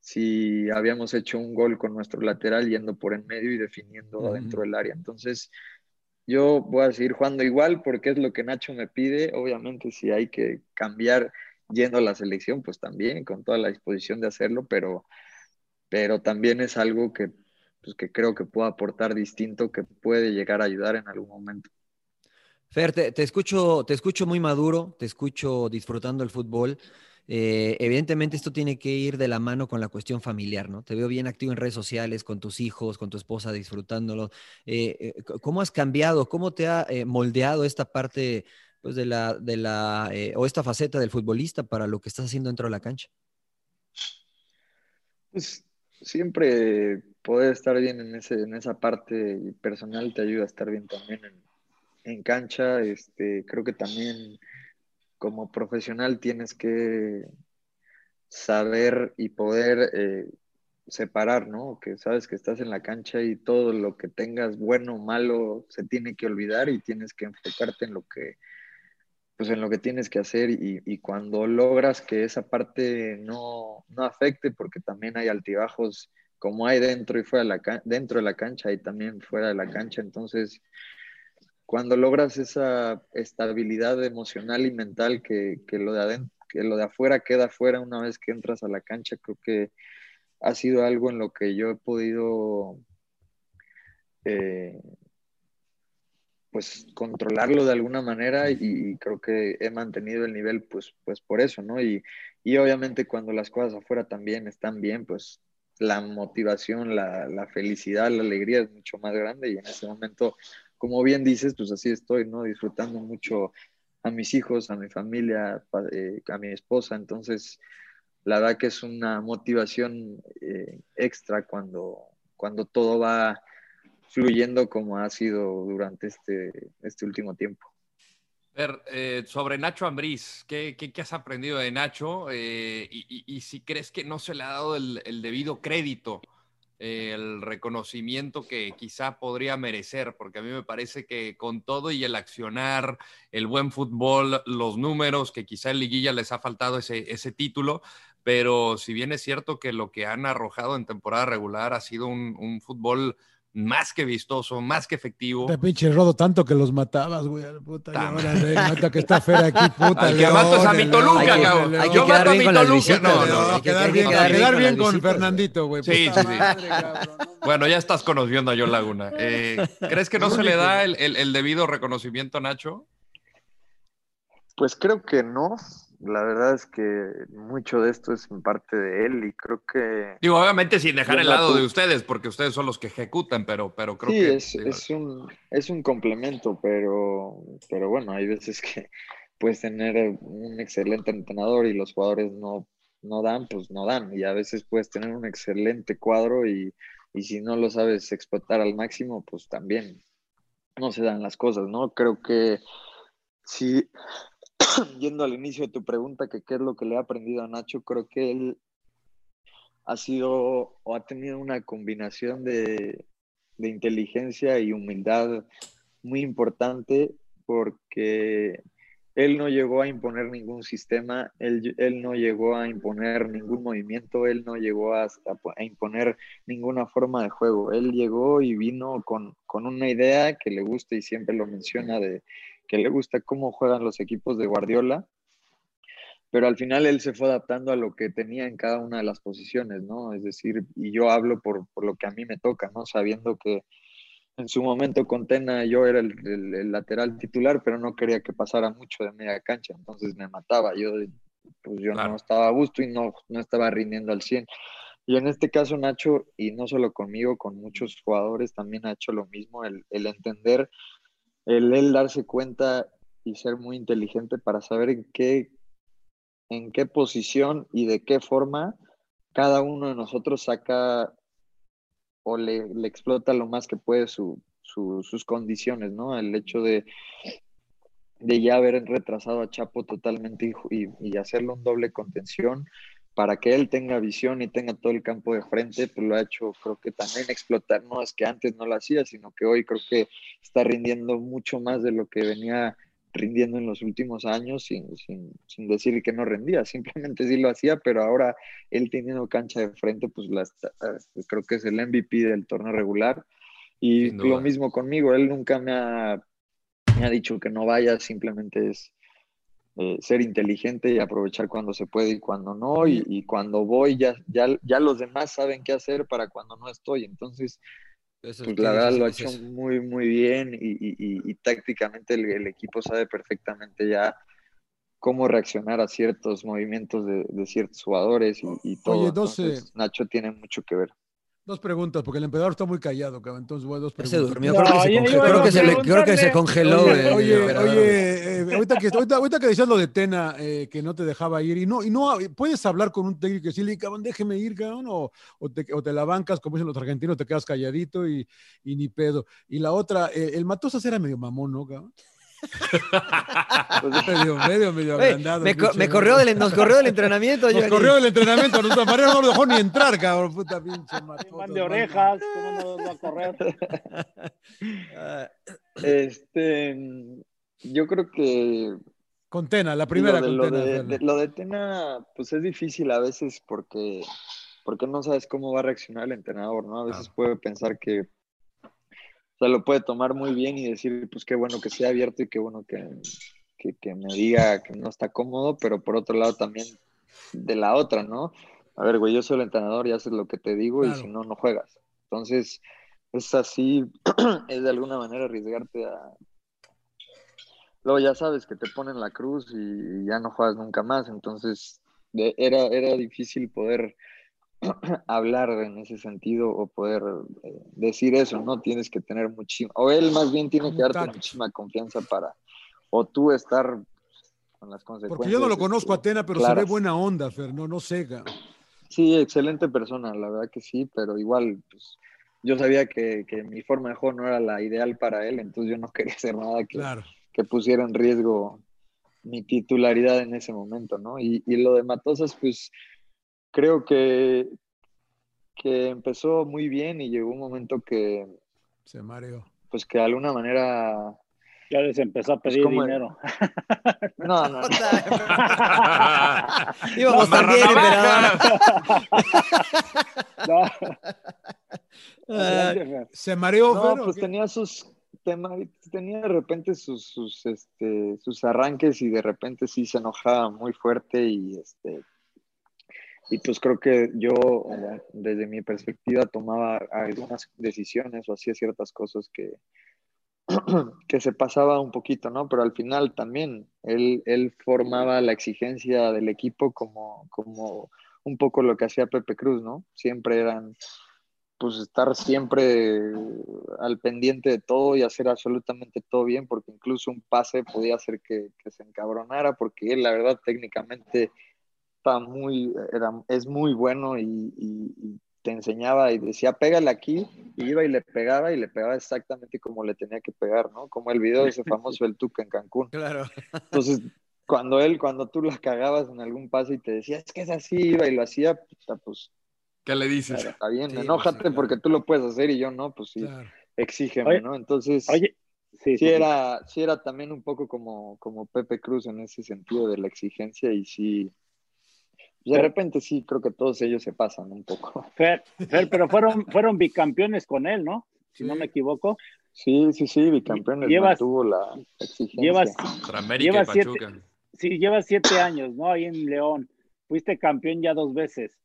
si habíamos hecho un gol con nuestro lateral yendo por en medio y definiendo dentro del área. Entonces, yo voy a seguir jugando igual porque es lo que Nacho me pide. Obviamente, si hay que cambiar yendo a la selección, pues también, con toda la disposición de hacerlo, pero pero también es algo que, pues, que creo que puede aportar distinto, que puede llegar a ayudar en algún momento. Fer, te, escucho, te escucho muy maduro, te escucho disfrutando el fútbol. Eh, evidentemente esto tiene que ir de la mano con la cuestión familiar, ¿no? Te veo bien activo en redes sociales, con tus hijos, con tu esposa, disfrutándolo. Eh, eh, ¿Cómo has cambiado? ¿Cómo te ha moldeado esta parte pues, de la, de la o esta faceta del futbolista para lo que estás haciendo dentro de la cancha? Pues siempre poder estar bien en, ese, en esa parte personal te ayuda a estar bien también en, cancha. Este, creo que también como profesional tienes que saber y poder eh, separar, ¿no? Que sabes que estás en la cancha y todo lo que tengas bueno o malo se tiene que olvidar y tienes que enfocarte en lo que pues en lo que tienes que hacer y, cuando logras que esa parte no, no, afecte, porque también hay altibajos como hay dentro y fuera de la, dentro de la cancha y también fuera de la cancha, entonces cuando logras esa estabilidad emocional y mental que, que lo de adentro, que lo de afuera queda afuera una vez que entras a la cancha, creo que ha sido algo en lo que yo he podido eh, pues controlarlo de alguna manera y, creo que he mantenido el nivel pues, pues por eso, ¿no? Y, y, obviamente cuando las cosas afuera también están bien, pues la motivación, la, la, felicidad, la alegría es mucho más grande y en ese momento, como bien dices, pues así estoy, ¿no? Disfrutando mucho a mis hijos, a mi familia, eh, a mi esposa, entonces la verdad que es una motivación eh, extra cuando, cuando todo va fluyendo como ha sido durante este, este último tiempo. Ver, eh, sobre Nacho Ambriz, ¿qué, qué, qué has aprendido de Nacho? Eh, y, si crees que no se le ha dado el, el debido crédito, eh, el reconocimiento que quizá podría merecer, porque a mí me parece que con todo y el accionar, el buen fútbol, los números, que quizá en liguilla les ha faltado ese, ese título, pero si bien es cierto que lo que han arrojado en temporada regular ha sido un fútbol más que vistoso, más que efectivo. Te pinche rodo tanto que los matabas, güey. al Puta, ahora que está Fera aquí, [LAUGHS] puta. Al que es a mi Toluca, cabrón. Yo mato a mi Toluca. No, no, que quedar bien, quedar con bien con visitas, Fernandito, güey. Sí, sí, sí. Bueno, ya estás conociendo a John Laguna. Eh, ¿Crees que no se le da el, el- el debido reconocimiento a Nacho? Pues creo que no. La verdad es que mucho de esto es en parte de él y creo que... Digo, obviamente sin dejar el lado de ustedes, porque ustedes son los que ejecutan, pero, pero creo sí, que... es, digo, es un, es un complemento, pero, pero bueno, hay veces que [LAUGHS] puedes tener un excelente entrenador y los jugadores no, no dan, pues no dan. Y a veces puedes tener un excelente cuadro y, y si no lo sabes explotar al máximo, pues también no se dan las cosas, ¿no? Creo que sí, [COUGHS] yendo al inicio de tu pregunta, que qué es lo que le ha aprendido a Nacho, creo que él ha sido o ha tenido una combinación de, de inteligencia y humildad muy importante porque él no llegó a imponer ningún sistema, él, él no llegó a imponer ningún movimiento, él no llegó a, a imponer ninguna forma de juego. Él llegó y vino con, con una idea que le gusta y siempre lo menciona de que le gusta cómo juegan los equipos de Guardiola, pero al final él se fue adaptando a lo que tenía en cada una de las posiciones, ¿no? Es decir, y yo hablo por, por lo que a mí me toca, ¿no? Sabiendo que en su momento con Tena yo era el, el- el lateral titular, pero no quería que pasara mucho de media cancha, entonces me mataba, yo, pues yo no estaba a gusto y no, no estaba rindiendo al 100. Y en este caso Nacho, y no solo conmigo, con muchos jugadores también ha hecho lo mismo, el, el entender, el él darse cuenta y ser muy inteligente para saber en qué, en qué posición y de qué forma cada uno de nosotros saca o le, explota lo más que puede su- su- sus condiciones, ¿no? El hecho de, de ya haber retrasado a Chapo totalmente y, y, y hacerle un doble contención para que él tenga visión y tenga todo el campo de frente, pues lo ha hecho creo que también explotar, no es que antes no lo hacía, sino que hoy creo que está rindiendo mucho más de lo que venía rindiendo en los últimos años sin, sin, sin decir que no rendía, [LAUGHS] simplemente sí lo hacía, pero ahora él teniendo cancha de frente, pues la eh, creo que es el MVP del torneo regular. Y lo mismo conmigo, él nunca me ha, me ha dicho que no vaya, simplemente es eh, ser inteligente y aprovechar cuando se puede y cuando no, y, y cuando voy ya, ya, ya los demás saben qué hacer para cuando no estoy, entonces Eso, pues la verdad lo ha hecho muy, muy bien y, y- tácticamente el, el equipo sabe perfectamente ya cómo reaccionar a ciertos movimientos de, de ciertos jugadores y, todo. Oye, Entonces, Nacho tiene mucho que ver. Dos preguntas, porque el emperador está muy callado, cabrón. Entonces, voy a dos preguntas. se durmió, creo que se congeló, creo que se le- creo que se congeló Oye, oye, oye, eh, ahorita, que, ahorita, ahorita que decías lo de Tena, eh, que no te dejaba ir, y no, y no puedes hablar con un técnico y decirle, cabrón, déjeme ir, cabrón, o, o, te, o te la bancas, como dicen los argentinos, te quedas calladito y, y ni pedo. Y la otra, eh, el Matosas era medio mamón, ¿no, cabrón? Medio, medio, medio Güey, agrandado. me, pinche, me corrió del, nos corrió del entrenamiento. Nos corrió del entrenamiento, nos María no lo dejó ni entrar, cabrón, puta pinche Man de orejas, ¿cómo no nos va a correr? Este, yo creo que Con Tena, la primera lo de, con lo Tena. de- Fernan. de- lo de Tena, pues es difícil a veces porque, porque no sabes cómo va a reaccionar el entrenador, ¿no? A veces puede pensar que, o sea, lo puede tomar muy bien y decir, pues qué bueno que sea abierto y qué bueno que, que, que me diga que no está cómodo, pero por otro lado también de la otra, ¿no? A ver, güey, yo soy el entrenador y haces lo que te digo y si no, no juegas. Entonces, es así, [CLEARS THROAT] es de alguna manera arriesgarte a, Luego ya sabes que te ponen la cruz y ya no juegas nunca más, entonces de- era, era difícil poder [CLEARS THROAT] hablar en ese sentido o poder eh, decir eso, ¿no? Tienes que tener muchísima, o él más bien tiene que darte muchísima confianza para, o tú estar con las consecuencias. Porque yo no lo conozco a Atena, pero se claras. ve buena onda, Fer, no, no ca- Sí, excelente persona, la verdad que sí, pero igual, pues, yo sabía que, que mi forma de juego no era la ideal para él, entonces yo no [LAUGHS] quería hacer nada que, Claro. que pusiera en riesgo mi titularidad en ese momento, ¿no? Y, y lo de Matosas, pues creo que, que empezó muy bien y llegó un momento que, Se mareó. pues que de alguna manera... Ya les empezó a pues, pedir dinero. [LAUGHS] No, no, no. [LAUGHS] Íbamos tan bien, No. [LAUGHS] Fer. ¿Se mareó, No, pues qué? tenía sus tenía de repente sus, sus, este, sus arranques y de repente sí se enojaba muy fuerte y este y pues creo que yo desde mi perspectiva tomaba algunas decisiones o hacía ciertas cosas que [CLEARS THROAT] que se pasaba un poquito, ¿no? Pero al final también él, él formaba la exigencia del equipo como, como un poco lo que hacía Pepe Cruz, ¿no? Siempre eran pues estar siempre al pendiente de todo y hacer absolutamente todo bien, porque incluso un pase podía hacer que, que se encabronara, porque él, la verdad, técnicamente está muy, era, es muy bueno y, y- y te enseñaba y decía, pégale aquí, y iba y le pegaba y le pegaba exactamente como le tenía que pegar, ¿no? Como el video de ese famoso El Tuca en Cancún. [LAUGHS] Claro. Entonces, cuando él, cuando tú la cagabas en algún pase y te decía, es que es así, iba y lo hacía, puta, pues ¿Qué le dices? Claro, está bien, Sí, pues, enójate claro. porque tú lo puedes hacer y yo no, pues sí, Claro. exígeme, Oye, ¿no? Entonces, Oye, sí, sí, era, sí era también un poco como, como Pepe Cruz en ese sentido de la exigencia y sí, de repente sí, creo que todos ellos se pasan un poco. [LAUGHS] Fer, Fer, pero fueron, fueron bicampeones con él, ¿no? Si no me equivoco. Sí, sí, sí, bicampeones Llevas- mantuvo la exigencia. Llevas, Contra América llevas y siete, sí, llevas siete años, ¿no? Ahí en León. Fuiste campeón ya dos veces.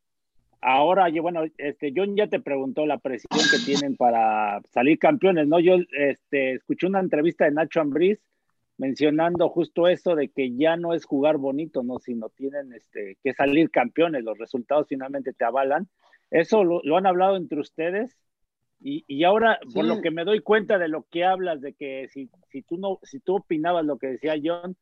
Ahora, yo, bueno, este, John ya te preguntó la presión que tienen para salir campeones, ¿no? Yo este, escuché una entrevista de Nacho Ambriz mencionando justo eso de que ya no es jugar bonito, ¿no? Sino tienen este, que salir campeones, los resultados finalmente te avalan. ¿Eso lo, lo han hablado entre ustedes? Y, y ahora, por Sí. lo que me doy cuenta de lo que hablas, de que si, si, tú no, si tú opinabas lo que decía John,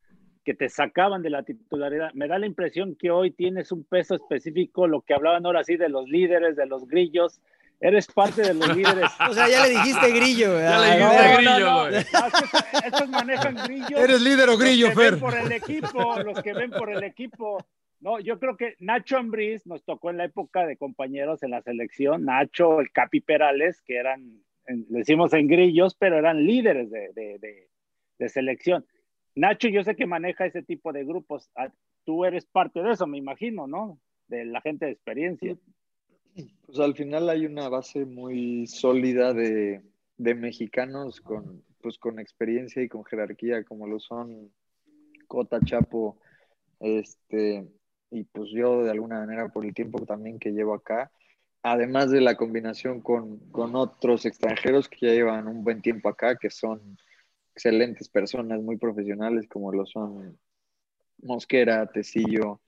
que te sacaban de la titularidad, me da la impresión que hoy tienes un peso específico, lo que hablaban ahora sí de los líderes, de los grillos, eres parte de los [LAUGHS] líderes. O sea, ya le dijiste grillo, Ya le dijiste No, grillo, no, no. güey. Ah, estos- manejan grillo. ¿Eres líder o los grillo, que Fer? ven por el equipo, los que ven por el equipo. No, yo creo que Nacho Ambriz nos tocó en la época de compañeros en la selección, Nacho, el Capi Perales, que eran, en- le decimos en grillos, pero eran líderes de, de- de- de selección. Nacho, yo sé que maneja ese tipo de grupos. Ah, Tú eres parte de eso, me imagino, ¿no? De la gente de experiencia. Pues al final hay una base muy sólida de, de mexicanos con, pues con experiencia y con jerarquía, como lo son Cota, Chapo, este, y pues yo de alguna manera por el tiempo también que llevo acá, además de la combinación con, con otros extranjeros que ya llevan un buen tiempo acá, que son excelentes personas, muy profesionales, como lo son Mosquera, Tecillo,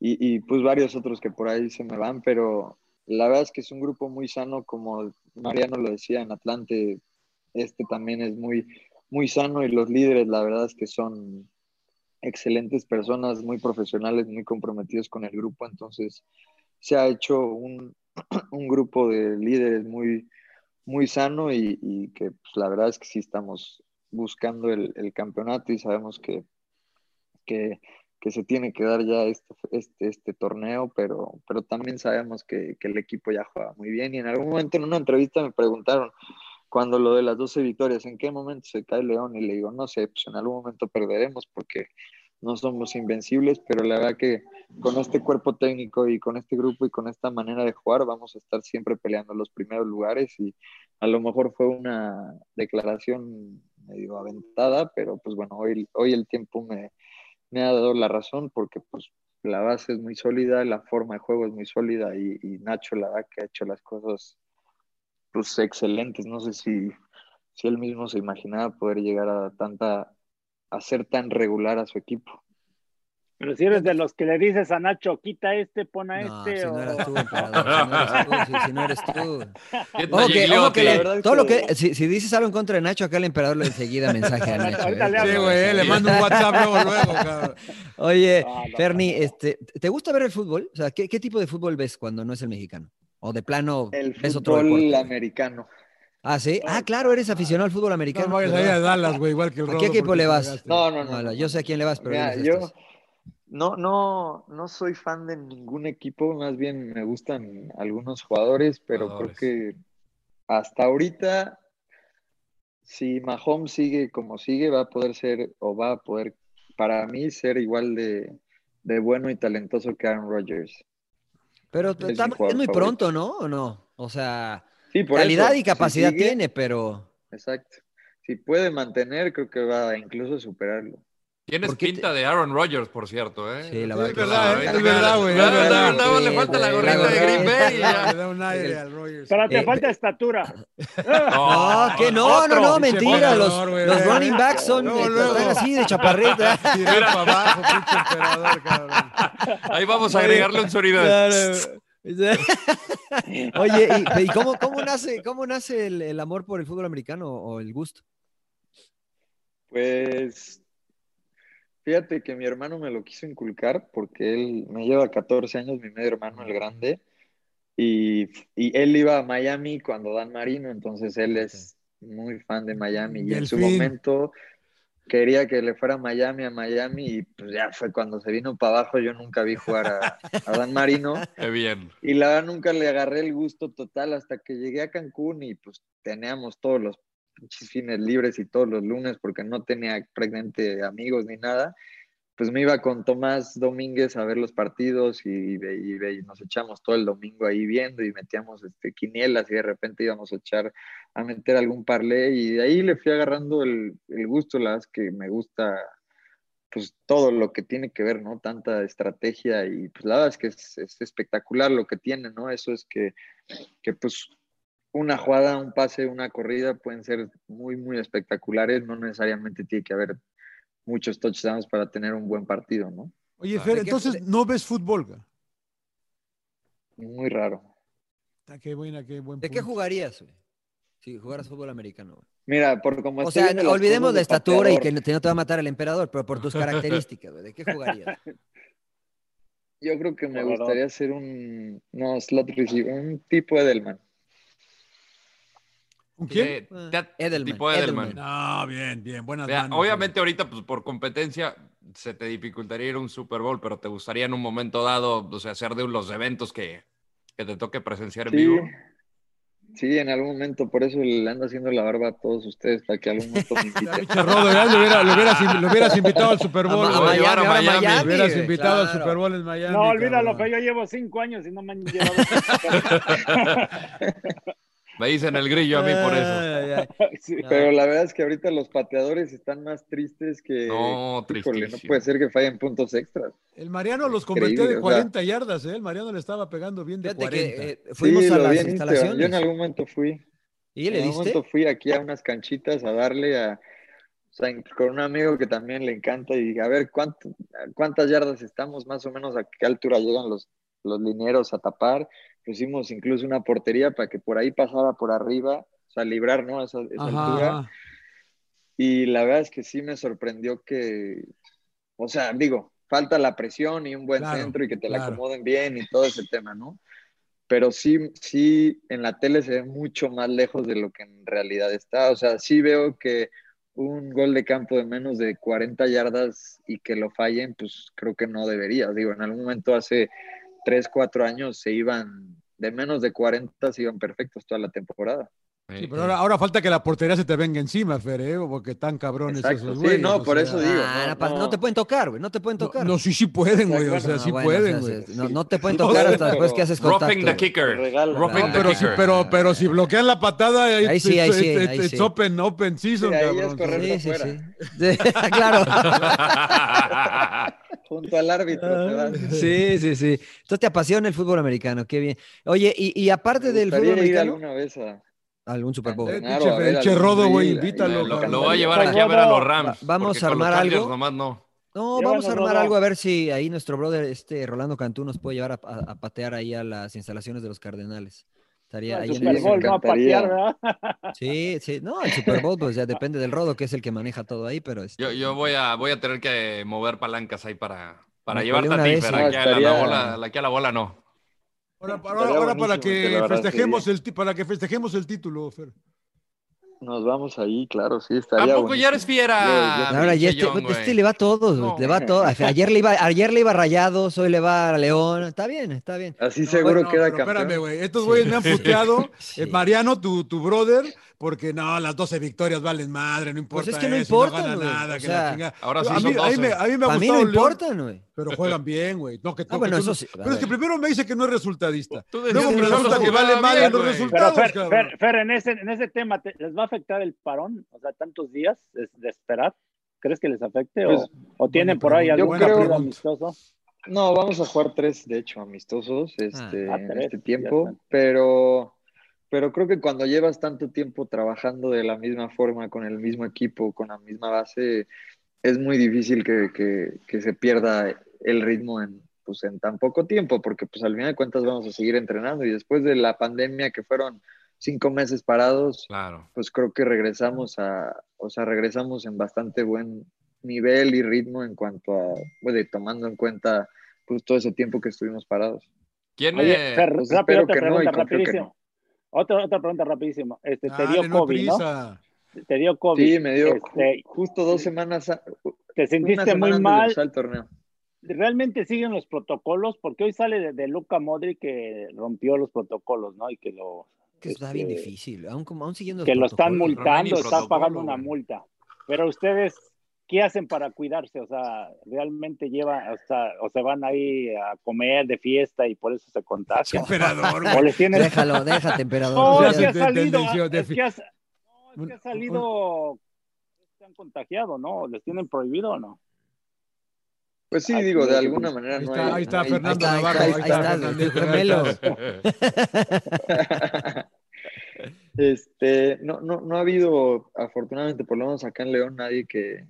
y, y, pues varios otros que por ahí se me van, pero la verdad es que es un grupo muy sano, como Mariano lo decía en Atlante, este también es muy, muy sano y los líderes la verdad es que son excelentes personas, muy profesionales, muy comprometidos con el grupo, entonces se ha hecho un, [CLEARS THROAT] un grupo de líderes muy, muy sano y, que pues, la verdad es que sí estamos buscando el, el campeonato y sabemos que, que, que, se tiene que dar ya este, este, este torneo, pero, pero también sabemos que, que, el equipo ya juega muy bien y en algún momento en una entrevista me preguntaron cuando lo de las 12 victorias, ¿en qué momento se cae León? Y le digo, no sé, pues en algún momento perderemos porque no somos invencibles, pero la verdad que con este cuerpo técnico y con este grupo y con esta manera de jugar vamos a estar siempre peleando los primeros lugares y a lo mejor fue una declaración medio aventada, pero pues bueno, hoy, hoy el tiempo me, me ha dado la razón porque pues la base es muy sólida, la forma de juego es muy sólida y, y Nacho la que ha hecho las cosas pues excelentes, no sé si, si él mismo se imaginaba poder llegar a tanta a ser tan regular a su equipo. Pero si eres de los que le dices a Nacho, quita este, pon a No, este. si o... no eras tú, emperador, si no eres tú, si- no eres tú. [LAUGHS] ¿Qué Ojo que- ojo que le- verdad es todo lo que- si, si dices algo en contra de Nacho, acá el emperador le enseguida mensaje a Nacho. ¿eh? le Sí, güey, le mando un WhatsApp luego, luego, [LAUGHS] cabrón. Oye, No, no, Ferni, no, no. este, ¿te gusta ver el fútbol? O sea, ¿qué, qué tipo de fútbol ves cuando no es el mexicano? O de plano El ves otro fútbol deporte. americano. Ah, sí. Ah, claro, eres aficionado al fútbol No americano. vayas ¿verdad? a Dallas, güey, igual que el ¿A Rodo, qué equipo le vas? No, no, no. Yo sé a quién le vas, pero Mira, dinos yo estos. No, no, no soy fan de ningún equipo, más bien me gustan algunos jugadores, pero Jugadores. creo que hasta ahorita, si Mahomes sigue como sigue, va a poder ser, o va a poder, para mí, ser igual de, de bueno y talentoso que Aaron Rodgers. Pero es está- muy favorito. pronto, ¿no? ¿O no? O sea, Sí, por calidad eso, y si capacidad sigue- tiene, pero Exacto. Si puede mantener, creo que va a incluso superarlo. Tienes ¿Por qué pinta de Aaron Rodgers, por cierto, ¿eh? Sí, la Sí, verdad es que verdad, sí. es verdad, güey, es verdad. nada más le falta la güey, gorrita de Green. Bay y ya. Le da un aire al Rogers. Pero te Eh, falta estatura. [LAUGHS] No, que no, no, otro. no, mentira. Los, güey. los running backs son así de chaparrita. [LAUGHS] Tiré para abajo, pinche emperador, cabrón. Ahí vamos a agregarle un sonido. Oye, ¿y, y cómo, cómo nace, cómo nace el, el amor por el fútbol americano o el gusto? Pues fíjate que mi hermano me lo quiso inculcar porque él me lleva 14 años, mi medio hermano, el grande, y, y él iba a Miami cuando Dan Marino, entonces él es muy fan de Miami y en su momento quería que le fuera a Miami, a Miami, y pues ya fue cuando se vino para abajo, yo nunca vi jugar a, a Dan Marino. [LAUGHS] Qué bien. Y la verdad nunca le agarré el gusto total hasta que llegué a Cancún y pues teníamos todos los fines libres y todos los lunes porque no tenía prácticamente amigos ni nada. Pues me iba con Tomás Domínguez a ver los partidos y, y y nos echamos todo el domingo ahí viendo y metíamos este, quinielas y de repente íbamos a echar a meter algún parlay y de ahí le fui agarrando el, el gusto, la verdad es que me gusta pues todo lo que tiene que ver, ¿no? Tanta estrategia y pues la verdad es que es, es espectacular lo que tiene, ¿no? Eso es que, que pues una jugada, un pase, una corrida pueden ser muy, muy espectaculares, no necesariamente tiene que haber muchos touchdowns para tener un buen partido, ¿no? Oye, Ah, Fer, ¿de qué- entonces no ves fútbol. güey? Muy raro. Ah, Qué buena, qué buen ¿De qué jugarías, güey? Si jugaras fútbol americano. güey. Mira, por como O sea, olvidemos la de estatura y que no te, no te va a matar el emperador, pero por tus [LAUGHS] características, güey. ¿De qué jugarías? Yo creo que me gustaría ser un, no, slot receiver, un tipo Edelman. ¿Un quién? Eh, Ah, te- Edelman, Tipo Edelman. Edelman. No, bien, bien, buenas Vea, manos. obviamente ahorita pues, por competencia se te dificultaría ir a un Super Bowl, pero te gustaría en un momento dado, o sea, hacer de los eventos que, que te toque presenciar en Sí, vivo. sí, en algún momento, por eso le ando haciendo la barba a todos ustedes para que algún momento me [LAUGHS] inviten. Rodo, ya lo, hubiera- lo hubieras, lo hubieras invitado al Super Bowl. A, Ma- a güey. llevar a Miami, Miami. Miami, Lo hubieras güey, invitado al claro. Super Bowl en Miami. No, olvídalo, cabrón. que yo llevo cinco años y no me han llevado. [LAUGHS] [LAUGHS] Me dicen el grillo a mí por eso. [LAUGHS] Sí. Pero la verdad es que ahorita los pateadores están más tristes que. No, Híjole, no puede ser que fallen puntos extras. El Mariano los convirtió de o 40 yardas, ¿eh? El Mariano le estaba pegando bien de Fíjate 40. que eh, fuimos Sí, a las en instalaciones. Yo en algún momento fui. ¿Y en le algún diste? momento fui aquí a unas canchitas a darle a. O sea, en- con un amigo que también le encanta y a ver cuánto, cuántas yardas estamos, más o menos a qué altura llegan los, los linieros a tapar. Pusimos incluso una portería para que por ahí pasara por arriba, o sea, librar, ¿no? Esa, altura. Y la verdad es que sí me sorprendió que, o sea, digo, falta la presión y un buen Claro, centro y que te la claro. acomoden bien y todo ese tema, ¿no? Pero sí, sí, en la tele se ve mucho más lejos de lo que en realidad está. O sea, sí veo que un gol de campo de menos de 40 yardas y que lo fallen, pues creo que no debería. Digo, en algún momento hace 3, 4 años se iban, de menos de 40 se iban perfectos toda la temporada. Sí, pero ahora, ahora falta que la portería se te venga encima, Fer, ¿eh? Porque están cabrones Exacto, esos sí, güeyes. no, o por sea, eso digo. Ah, no, no, no no. te pueden tocar, güey. No te pueden No, tocar. no, sí, sí pueden, güey. O sea, Ah, sí bueno, pueden, o sea, güey. no, no te pueden No, tocar hasta después que haces contacto. Roughing the güey. kicker. Roughing No, the pero, sí, kicker. pero, pero si bloquean la patada, ahí, Ahí sí, ahí sí, it's- ahí it's sí. open, open season, Sí, ahí es cabrón. correcto. Sí, sí, sí. Sí, [LAUGHS] [LAUGHS] claro. [LAUGHS] Junto al árbitro te vas. Sí, sí, sí. Entonces te apasiona el fútbol americano, qué bien. Oye, y, y aparte del fútbol ir americano, alguna vez a, algún Super Bowl. Eh, che algún Rodo, güey, invítalo, Lo, lo va a llevar aquí a ver a los Rams. Va- vamos a con los armar algo. Nomás no. No, Llévanos, vamos a armar Rodo. algo a ver si ahí nuestro brother, este Rolando Cantú, nos puede llevar a, a- a patear ahí a las instalaciones de los Cardenales. Estaría El ahí en Super el... Bowl, no a patear, ¿verdad? [LAUGHS] Sí, sí, no, el Super Bowl, pues ya depende del Rodo, que es el que maneja todo ahí, pero este, Yo, yo voy, a, voy a tener que mover palancas ahí para, para Me llevarte a ti, sí. Aquí, a la, bola, aquí a la bola no. Ahora, ahora- Estaría ahora para, que festejemos el, para que festejemos el título, Fer. Nos vamos ahí, claro, sí, estaría ¿A poco ya eres fiera? Yo- yo- Ahora ya este, John, este le va a todos, güey, No. le va a todo. Ayer le iba, ayer le iba a Rayados, hoy le va a León. Está bien, está bien. Así seguro Bueno, queda campeón. espérame, güey. Estos güeyes me han [LAUGHS] puteado. Sí. eh, Mariano, tu, tu brother, porque no, las 12 victorias valen madre, no importa. Pues es que no importan, gana güey. nada, O que sea, ahora sí a, mí, son a mí me, 12. a mí me ha A mí no importan, güey. pero juegan bien, güey. No, que, Ah, no, bueno, que eso no- sí. Pero es que primero me dice que no es resultadista. Luego me resulta que vale madre los güey. Pero resultados, Fer. Fer, Fer, en, ese, en ese tema, te- ¿les va a afectar el parón? O sea, tantos días de, de esperar. ¿Crees que les afecte? Pues, o, ¿O tienen por ahí algún partido amistoso? No, vamos a jugar tres, de hecho, amistosos este, Ah, en este tiempo, pero, pero creo que cuando llevas tanto tiempo trabajando de la misma forma, con el mismo equipo, con la misma base, es muy difícil que, que- que se pierda el ritmo en, pues, en tan poco tiempo, porque pues al final de cuentas vamos a seguir entrenando y después de la pandemia que fueron cinco meses parados, Claro. pues creo que regresamos a, o sea, regresamos en bastante buen nivel y ritmo en cuanto a, bueno, y tomando en cuenta pues todo ese tiempo que estuvimos parados. ¿Quién Oye, es? Fer, Pues rápido, espero que no, y pregunta, confío que rapidísimo. Otra, otra pregunta rapidísimo. Este, te Dale, dio COVID, ¿no? prisa. Te dio COVID. Sí, me dio Este, ju- justo dos semanas, a- te sentiste semana muy mal. empezar el torneo. ¿Realmente siguen los protocolos? Porque hoy sale de, de Luca Modric que rompió los protocolos, ¿no? Y que lo, Que está bien este, difícil, aún, como- aún siguiendo los que lo están multando, está pagando una multa. Pero ustedes, ¿qué hacen para cuidarse? O sea, ¿realmente llevan, o sea, o se van ahí a comer de fiesta y por eso se contagian? Emperador, [LAUGHS] ¿O les tienen... Déjalo, [LAUGHS] déjate, emperador. No, es que ha salido, tendenció, es defi- que ha, no, es que ha salido, se han contagiado, ¿no? ¿Les tienen prohibido o no? Pues sí, digo, de alguna manera Ahí no está, hay- ahí está Fernando ahí Navarro. ahí está. [LAUGHS] Este, no, no, no ha habido, afortunadamente, por lo menos acá en León, nadie que,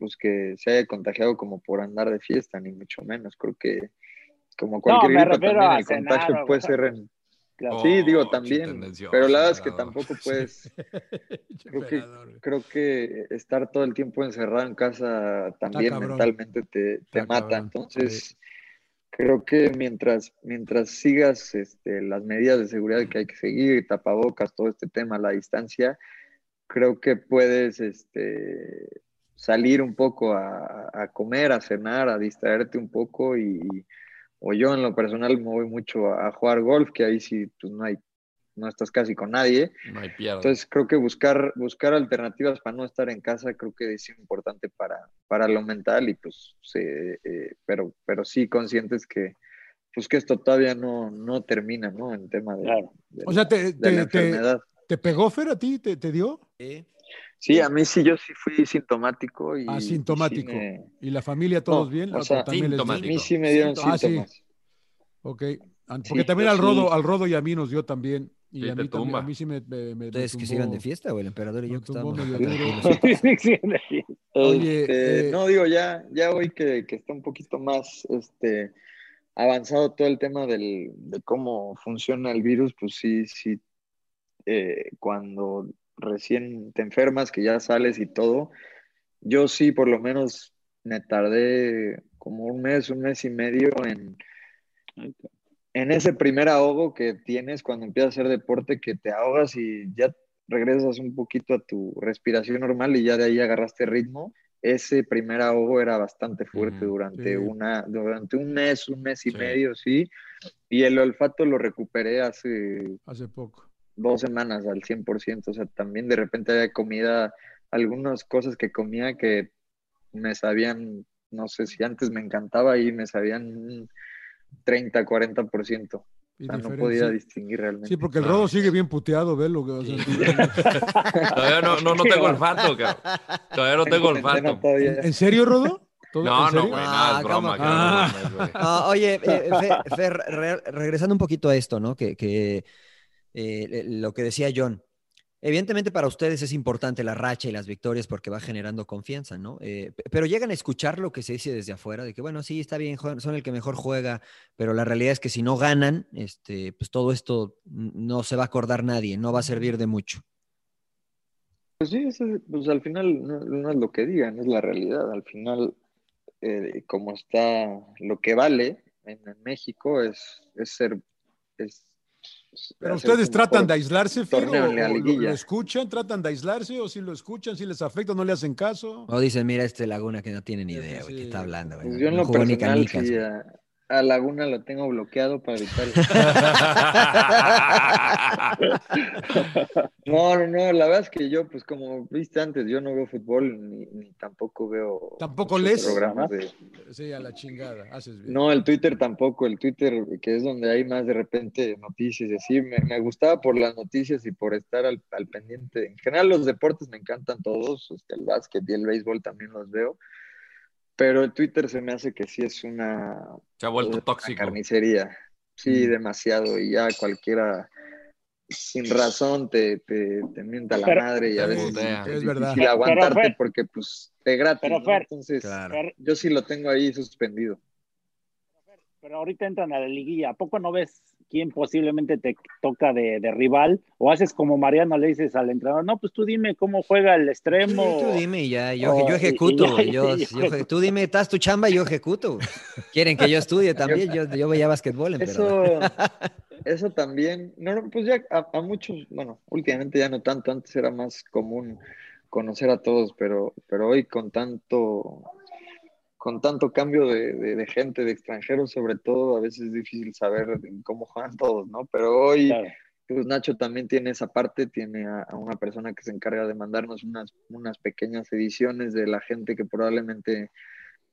pues, que se haya contagiado como por andar de fiesta, ni mucho menos. Creo que, como cualquier refiero también el cenar contagio o puede ser en... Claro. Sí, digo, Oh, también, pero la verdad es que tampoco [LAUGHS] puedes, [LAUGHS] creo que, creo que estar todo el tiempo encerrado en casa también mentalmente te, te mata. cabrón, Entonces, creo que mientras, mientras sigas este, las medidas de seguridad que hay que seguir, tapabocas, todo este tema, la distancia, creo que puedes este, salir un poco a, a comer, a cenar, a distraerte un poco y, o yo en lo personal me voy mucho a, a jugar golf, que ahí sí pues, no hay, no estás casi con nadie. No hay pierde. Entonces creo que buscar, buscar alternativas para no estar en casa creo que es importante para, para lo mental y pues se- eh, pero, pero sí conscientes que pues que esto todavía no, no termina, ¿no? En tema de, Claro. de O sea, la- te, de la te, te, enfermedad. ¿te pegó Fer a ti? ¿Te, te dio? Sí, a mí sí, yo sí fui sintomático y, y sí Asintomático. me- ¿Y la familia todos No, bien? o sea, también les dio? a mí sí me dieron Ah, sí. síntomas. Ok. Porque Sí, también al rodo, sí. al rodo y a mí nos dio también. Y Sí, a, mí también, tumba. a mí sí me, me, me- Ustedes que iban de fiesta, güey, el emperador y yo que estábamos. Sí, [LAUGHS] sí, sí, sí. Oye, Este, eh, no, digo, ya, ya hoy que, que está un poquito más este, avanzado todo el tema del, de cómo funciona el virus, pues sí, sí, eh, cuando recién te enfermas, que ya sales y todo, yo sí por lo menos me tardé como un mes, un mes y medio en, en ese primer ahogo que tienes cuando empiezas a hacer deporte, que te ahogas y ya regresas un poquito a tu respiración normal y ya de ahí agarraste ritmo. Ese primer ahogo era bastante fuerte durante, una, durante un mes, un mes y Sí. medio, sí. Y el olfato lo recuperé hace hace poco. Dos semanas al 100%. O sea, también de repente había comida, algunas cosas que comía que me sabían, no sé si antes me encantaba y me sabían un 30, 40%. O sea, no podía sí. distinguir realmente. Sí, porque el Ah. rodo sigue bien puteado, velo. o sea, [LAUGHS] Todavía no, no, no tengo olfato, cabrón. Todavía no tengo olfato. ¿En serio, Rodo? ¿Todo- No, no, güey, Ah, no, es broma. Ah. mames, güey. No, oye, eh, Fer, Fer, re- regresando un poquito a esto, ¿no? Que, que, eh, lo que decía John. Evidentemente para ustedes es importante la racha y las victorias porque va generando confianza, ¿no? Eh, pe- pero llegan a escuchar lo que se dice desde afuera, de que bueno, sí, está bien, son el que mejor juega, pero la realidad es que si no ganan, este, pues todo esto no se va a acordar nadie, no va a servir de mucho. Pues sí, es- pues al final no, es lo que digan, es la realidad. Al final, eh, como está lo que vale en, en México es, es ser... Es Pero ustedes tratan de aislarse, Fer, torneo o, en la o lo, escuchan, tratan de aislarse, o si lo escuchan, si les afecta, no le hacen caso. O dicen, mira, este Laguna que no tiene ni idea, güey, ¿qué está hablando? güey? Pues No- yo en no lo personal canicas, sí, güey". a, a Laguna lo tengo bloqueado para evitar... [LAUGHS] No, no, no, la verdad es que yo, pues como viste antes, yo no veo fútbol ni, ni tampoco veo ¿Tampoco lees? programas de... Sí, a la chingada, haces bien. No, el Twitter tampoco, el Twitter, que es donde hay más de repente noticias y así, me, me gustaba por las noticias y por estar al, al pendiente. En general los deportes me encantan todos, este, el básquet y el béisbol también los veo, pero el Twitter se me hace que sí es una, Se ha vuelto una tóxico. carnicería, sí, demasiado, y ya cualquiera sin razón te, te, te mienta la Pero- madre y a veces putea. es, Es verdad. Pero, aguantarte Fer- porque pues te gratis, Pero, ¿no? Fer, entonces yo sí lo tengo ahí suspendido. Pero ahorita entran a la liguilla. ¿A poco no ves quién posiblemente te toca de, de rival? O haces como Mariano, le dices al entrenador, no, pues tú dime cómo juega el extremo. Sí, tú dime y ya, yo, o- yo y- ejecuto, [LAUGHS] y ya- yo, yo tú dime, estás tu chamba y yo ejecuto. Quieren que yo estudie también, yo, yo veía basquetbol en Eso, [LAUGHS] eso también, no, no, pues ya a, a muchos, bueno, últimamente ya no tanto, antes era más común conocer a todos, pero, pero hoy con tanto, con tanto cambio de, de- de gente, de extranjeros sobre todo, a veces es difícil saber cómo juegan todos, ¿no? Pero hoy, pues Nacho también tiene esa parte, tiene a, a una persona que se encarga de mandarnos unas, unas pequeñas ediciones de la gente que probablemente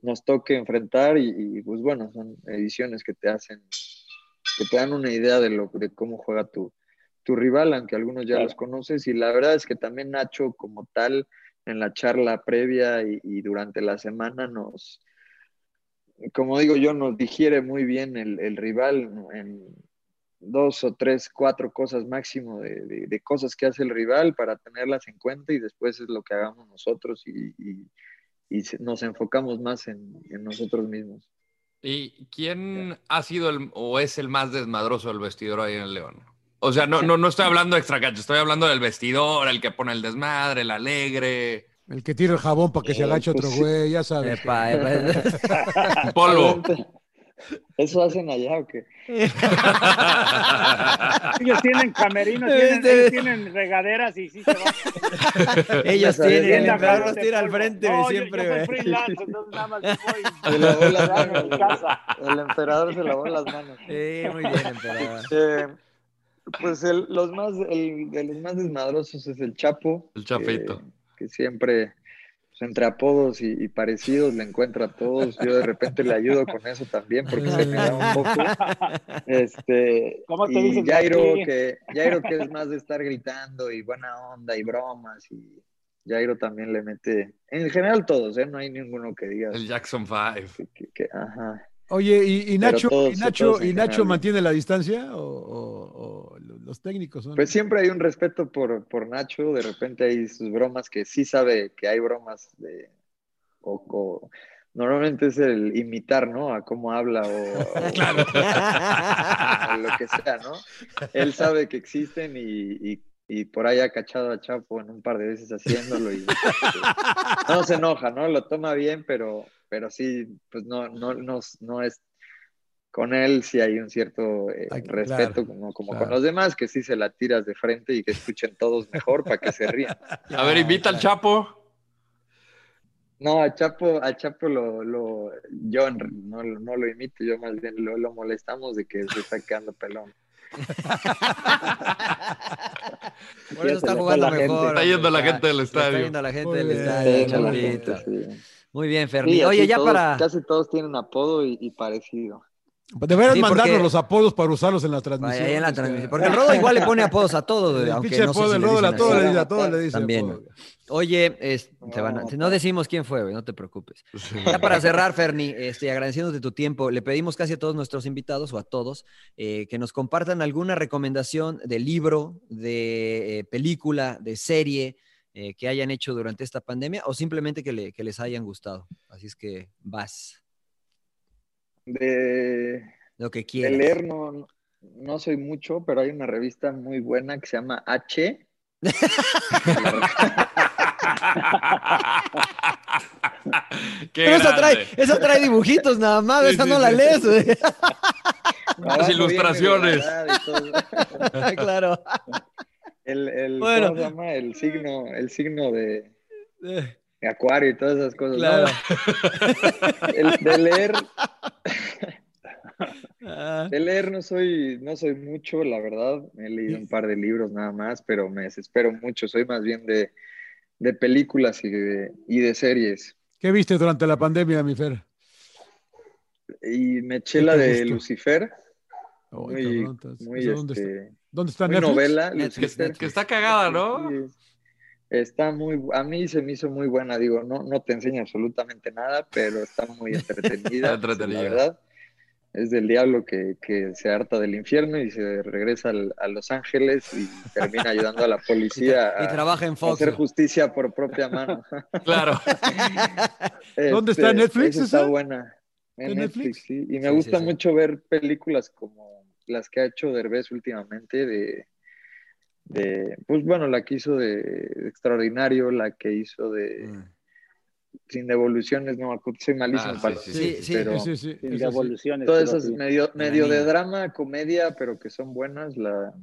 nos toque enfrentar y, y, pues bueno, son ediciones que te hacen, que te dan una idea de, lo, de cómo juega tu, tu rival, aunque algunos ya Claro. los conoces, y la verdad es que también Nacho como tal, en la charla previa y, y durante la semana nos, como digo yo, nos digiere muy bien el, el rival en dos o tres, cuatro cosas máximo de, de- de cosas que hace el rival para tenerlas en cuenta y después es lo que hagamos nosotros y, y- y se- nos enfocamos más en, en nosotros mismos. ¿Y quién ha sido el, o es el más desmadroso del vestidor ahí en el León? O sea, no, no, no estoy hablando de extracancha, estoy hablando del vestidor, el que pone el desmadre, el alegre. El que tira el jabón para que se agache otro güey, ya sabes. Epa, epa. [LAUGHS] Polvo. ¿Eso hacen allá o qué? [LAUGHS] Ellos tienen camerinos, tienen, ellos tienen regaderas y sí se van. Ellos tienen, el perro tira al frente No, siempre, yo soy güey. freelance, [LAUGHS] entonces nada más voy. Se lavó las Quedarme en manos. casa. El emperador se lavó las manos. Sí, muy bien, emperador. Eh, pues el, los más, el, de los más desmadrosos es el Chapo. El Chapito. Que, que siempre, pues, entre apodos y, y parecidos, le encuentra a todos. Yo de repente le ayudo con eso también, porque se me da un poco. Este, ¿Cómo te y dicen Jairo que, Jairo, que es más de estar gritando y buena onda y bromas. Y Jairo también le mete. En general, todos, ¿eh? No hay ninguno que diga. El Jackson Five. que- que- ajá. Oye, ¿y, Nacho, todos- y Nacho, y Nacho mantiene la distancia o, o- o los técnicos son? Pues siempre hay un respeto por, por Nacho, de repente hay sus bromas que sí sabe que hay bromas de, o, o- normalmente es el imitar, ¿no? A cómo habla o, [LAUGHS] o- o lo que sea, ¿no? Él sabe que existen y, y- y por ahí ha cachado a Chapo en un par de veces haciéndolo y no se enoja, ¿no? Lo toma bien, pero, pero sí, pues no, no, no, no es con él sí hay un cierto eh, Ay, respeto, claro, como, como claro. con los demás, que sí se la tiras de frente y que escuchen todos mejor para que se rían. [LAUGHS] A ver, invita al Chapo. No, a Chapo, a Chapo lo, lo yo no, lo- no lo imito, yo más bien lo, lo molestamos de que se está quedando pelón. Por eso está jugando la gente. mejor. Está yendo la gente del se Está estadio. yendo la gente Muy del bien. estadio, Sí, la Chapito. gente, sí. Muy bien, Ferni. Sí, Oye, ya todos- para, Casi todos tienen apodo y, y parecido. Deberían Sí, mandarnos los apodos para usarlos en la transmisión. Vaya, ahí en la transmisión. Porque el Rodo igual le pone apodos a todos, El aunque no apodo le a todos así. le dice- a todos le dice También. apodo. Oye, es- te van a- no decimos quién fue, no te preocupes. Ya para cerrar, Ferni, este, agradeciéndote tu tiempo, le pedimos casi a todos nuestros invitados o a todos eh, que nos compartan alguna recomendación de libro, de eh, película, de serie eh, que hayan hecho durante esta pandemia o simplemente que, le- que les hayan gustado. Así es que vas, De, lo que de quieras. leer no, no- soy mucho, pero hay una revista muy buena que se llama H. [LAUGHS] Qué Pero esa trae, esa trae dibujitos nada más, Sí, esa sí, no la sí. lees. viene ilustraciones. [LAUGHS] claro. El, el, Bueno. ¿cómo se llama? El signo, el signo de, Eh, de acuario y todas esas cosas. Claro. ¿no? [LAUGHS] El, de leer, ah, de leer no soy, no soy mucho, la verdad. He leído un par de libros nada más, pero me desespero mucho. Soy más bien de, de películas y de, y de series. ¿Qué viste durante la pandemia, mi Fer? Y me eché ¿Qué la de? Lucifer. Muy, muy, ¿eso dónde está? este, ¿Dónde está muy Netflix? novela. Netflix, Lucifer. Que está cagada, ¿no? Sí, Está muy, a mí se me hizo muy buena, digo, no, no te enseña absolutamente nada, pero está muy entretenida. [LAUGHS] Entretenida. La verdad, es del diablo que, que se harta del infierno y se regresa al- a Los Ángeles y termina ayudando a la policía y a, trabaja en a hacer justicia por propia mano. [LAUGHS] Claro. [LAUGHS] ¿Dónde está Este, Netflix esa Está buena. En ¿En Netflix, Netflix? sí. Y me Sí, gusta sí, sí. mucho ver películas como las que ha hecho Derbez últimamente de, de pues bueno, la que hizo de Extraordinario, la que hizo de Mm. Sin Devoluciones, no me acuerdo, soy malísimo Ah, para sí, sí, sí, pero Sí, sí, sí. Sin eso sí. devoluciones. todas esas medio, medio de drama, comedia, pero que son buenas. La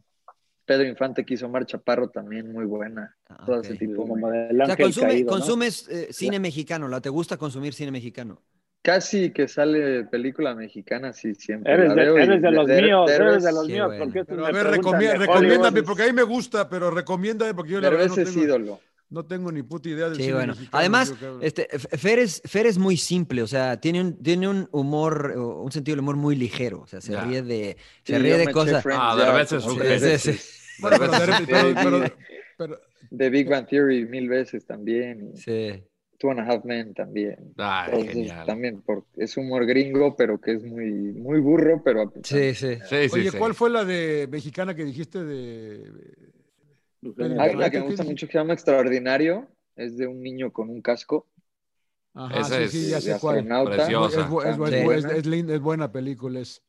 Pedro Infante que hizo Mar Chaparro también muy buena. Ah, Todo ese tipo. Como del O sea, ángel consume- caído, ¿no? consumes eh, cine mexicano, ¿la te gusta consumir cine mexicano? Casi que sale película mexicana, sí, siempre. Eres la de, veo y eres de los míos, eres de los míos. bueno. Porque Pero a ver, de recomiéndame, porque a mí me gusta, pero recomiéndame, porque yo la verdad no es tengo, ídolo. no tengo ni puta idea del Sí, bueno. mexicano, Además, yo, este, Fer, es, Fer es muy simple, o sea, tiene un, tiene un humor, un sentido del humor muy ligero, o sea, se ríe de, Sí, se ríe de cosas. Friends Ah, es genio. veces. Bueno, pero, de- es- pero- pero- pero- The Big Bang Theory mil veces también. y Sí. Two and a Half Men también. Entonces, genial. también por, es humor gringo, pero que es muy, muy burro, pero Sí, sí. Sí, sí, Oye, sí. ¿cuál fue la de mexicana que dijiste de Hay Infante? una que me ¿Qué gusta mucho que se llama Extraordinario. Es de un niño con un casco. Ajá, sí, sí, es ya de sé cuál. astronauta. Preciosa. Es, es, es Sí. bu- es- es linda, es buena película. Es.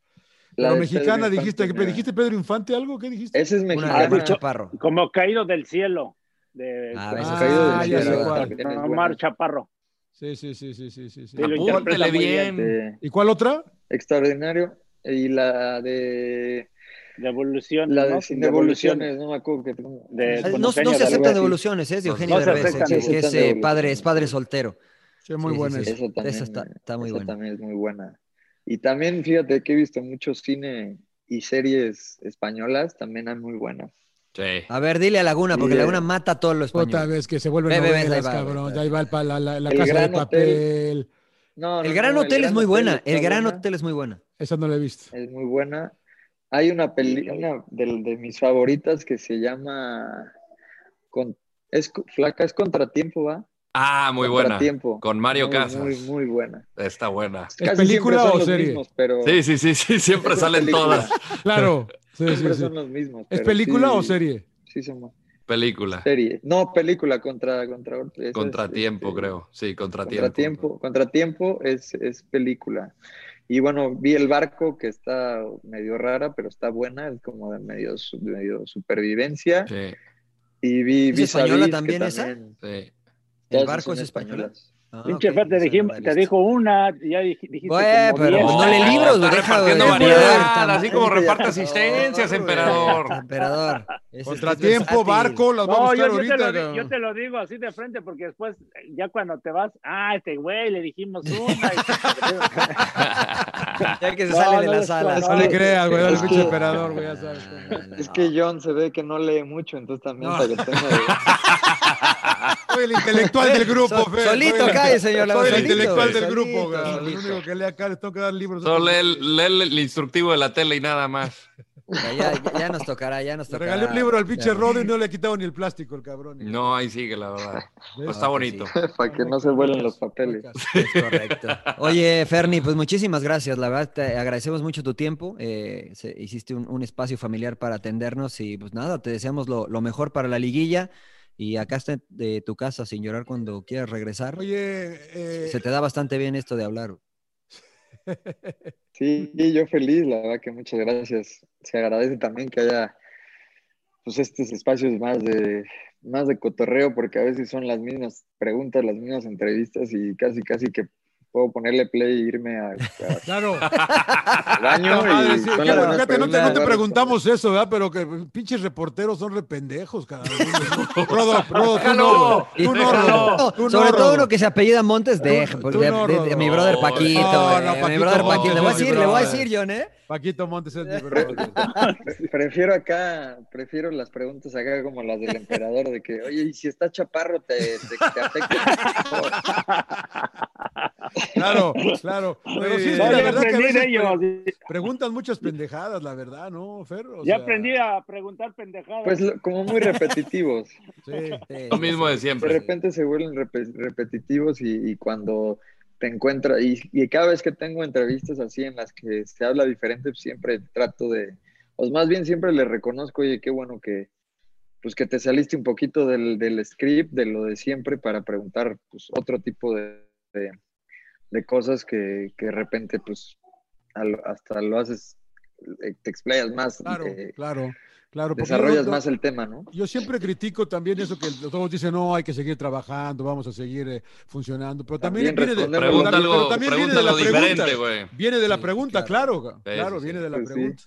La Pero de Pedro mexicana, Infante dijiste, me- ¿dijiste Pedro Infante algo? ¿Qué dijiste? Ese es mexicano. Como caído del cielo. De, Ah, Omar. Chaparro. Sí, sí, sí, sí, sí, sí. sí. Sí, lo Apúntele interpreta muy bien. ¿Y cuál otra? extraordinario. Y la de. Devolución. La de Devoluciones, no me acuerdo que tengo. De- No, se aceptan así. devoluciones, es de No, Eugenio no Derbez, aceptan, que, es eh, devoluciones. padre, es padre soltero. Sí, muy Sí, buena sí, también, Esa está, está muy esa buena. también es muy buena. Y también, fíjate que he visto mucho cine y series españolas, también hay muy buenas. Sí. A ver, dile a Laguna, porque Sí, eh. Laguna mata todo lo Otra español. vez que se vuelven Ve, novelas, cabrón. ve, Ahí va el pa- la, la- la El casa de Gran papel. No, El Gran no, Hotel es Gran muy Hotel buena, el Gran buena, Hotel es muy buena. Esa no la he visto. Es muy buena. Hay una peli, una de, de mis favoritas que se llama con, es flaca, es contratiempo, ¿va? Ah, muy buena. Contratiempo. Con Mario Muy, Casas. Muy, muy buena. Está buena. ¿Es Casi película o los serie? mismos, pero Sí, sí, sí, sí, siempre [LAUGHS] Es salen película. todas. Claro. Sí, siempre sí. son los mismos. ¿Es película sí- o serie? Sí, son Película. serie. No, película contra contra esa es, Contratiempo, este, creo. Sí, contratiempo. Contratiempo, contratiempo es, es película. Y bueno, vi el barco que está medio rara, pero está buena, es como de medio, su- medio supervivencia. Sí, Y vi ¿Es Vis a española que también esa? sí. ¿El barco es española? españolas. Ah, Pinche ok, Fer, te, no he te dijo una, y ya dij- dijiste Güey, como pero diez. pues no le libros, deja repartiendo variedad, así como reparte asistencias, No, emperador. Emperador. Contratiempo, barco, las va a No, buscar yo, yo te ahorita. lo, yo te lo digo así de frente porque después, ya cuando te vas, ah, este güey, le dijimos una. [LAUGHS] Ya que se No, sale de no la sala. No le creas, güey, Es pinche que- emperador, güey, ya sabes. No, [LAUGHS] no, Es no. que John se ve que no lee mucho, entonces también No. para que tenga [LAUGHS] el intelectual del [LAUGHS] grupo, Fer. solito cae, señor Soy el intelectual del grupo, solito. único que lee acá, les tengo que dar libros. Solo lee, el- lee el instructivo de la tele y nada más. Ya, ya- ya nos tocará, ya nos Le tocará. regalé un libro al pinche. Rodo y no le he quitado ni el plástico, el cabrón. No, ahí sigue, la verdad. Pero está Ah, que bonito. sí. [LAUGHS] Para que no se vuelen los papeles. Es correcto. Oye, Ferni, pues muchísimas gracias. La verdad, te agradecemos mucho tu tiempo. Eh, se- hiciste un, un espacio familiar para atendernos y pues nada, te deseamos lo, lo mejor para la liguilla. Y acá está de tu casa sin llorar cuando quieras regresar. Oye, eh, Se te da bastante bien esto de hablar. [LAUGHS] Sí, yo feliz, la verdad que muchas gracias. Se agradece también que haya pues estos espacios más de más de cotorreo, porque a veces son las mismas preguntas, las mismas entrevistas y casi casi que puedo ponerle play e irme a, a- [LAUGHS] Claro. al y sí, son las claro, buenas fíjate, no te, no preguntamos eso, ¿verdad? Pero que pinches reporteros son rependejos, cada [LAUGHS] uno. Rodo, Rodo, tú no, tú no, déjalo. Rodo, No, tú no, sobre todo uno que se apellida Montes, tú porque de- no, de- de Rodo. mi brother Paquito. no, eh, no, mi Paquito brother Montes Paquito. Le voy a decir, le voy a decir, John, ¿eh? Paquito Montes es mi brother. Pre- [LAUGHS] Prefiero acá, prefiero las preguntas acá como las del emperador, de que, oye, y si está chaparro, te, te, te afecta. Claro, [LAUGHS] claro. Pero sí, No, la verdad que a veces de pre- preguntan muchas pendejadas, la verdad, ¿no, Fer? O Ya sea, aprendí a preguntar pendejadas. Pues lo- como muy repetitivos. [LAUGHS] Sí. Sí, Lo mismo de De siempre. repente se vuelven repe- repetitivos y, y cuando te encuentras, y, y cada vez que tengo entrevistas así en las que se habla diferente, pues siempre trato de, pues más bien siempre le reconozco, oye, qué bueno que, pues que te saliste un poquito del, del script, de lo de siempre, para preguntar pues otro tipo de, de, de cosas que, que de repente pues al- hasta lo haces, eh, te explayas más, Claro, eh, claro, claro. desarrollas yo- más el tema, ¿no? Yo siempre critico también eso que todos dicen, no, hay que seguir trabajando, vamos a seguir eh, funcionando, pero también, También viene de, respondemos Pregunta también- algo, pero también viene pregunta de la pregunta. güey. Viene de la Sí, pregunta, claro. claro, Sí, claro, sí, viene de la Pues pregunta.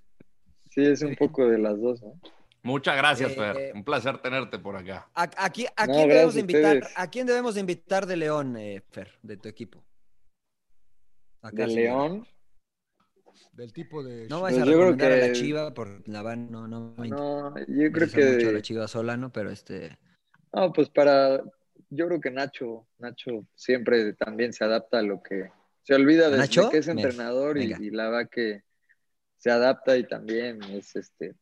Sí, es un poco de las dos, ¿no? Muchas gracias, Eh, Fer. Un placer tenerte por acá. ¿A, a qui- a No, quién debemos invitar? ¿A quién debemos de invitar de León, eh, Fer, de tu equipo? Acá, De señor. León. Del tipo de... No vais Pues a yo creo recomendar a la que- Chiva por la van, no, no me No, yo creo interesa mucho la que. Chiva Solano, pero este No, pues para. Yo creo que Nacho, Nacho siempre también se adapta a lo que. Se olvida de, ¿Nacho? que es entrenador y, y la va que se adapta y también es este.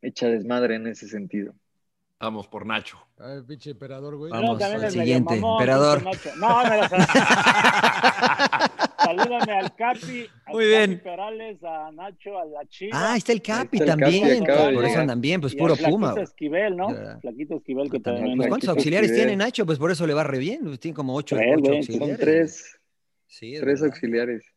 Echa desmadre en ese sentido. Vamos por Nacho. Ay, pinche emperador, güey. Vamos, No, también al es medio siguiente, mamón, emperador. No, me la [LAUGHS] Salúdame al Capi, al Muy bien. Capi Perales, a Nacho, a la Chiva. Ah, está el Capi está el Capi, también. de por eso andan bien, pues y puro Flaquito Puma. güey. Esquivel, ¿no? Verdad. Flaquito Esquivel que También. también. Pues, ¿Cuántos Flaquito auxiliares Esquivel. tiene Nacho? Pues por eso le va re bien. pues, Tiene como ocho, Tres, ocho auxiliares. Son tres, Sí, tres verdad. auxiliares.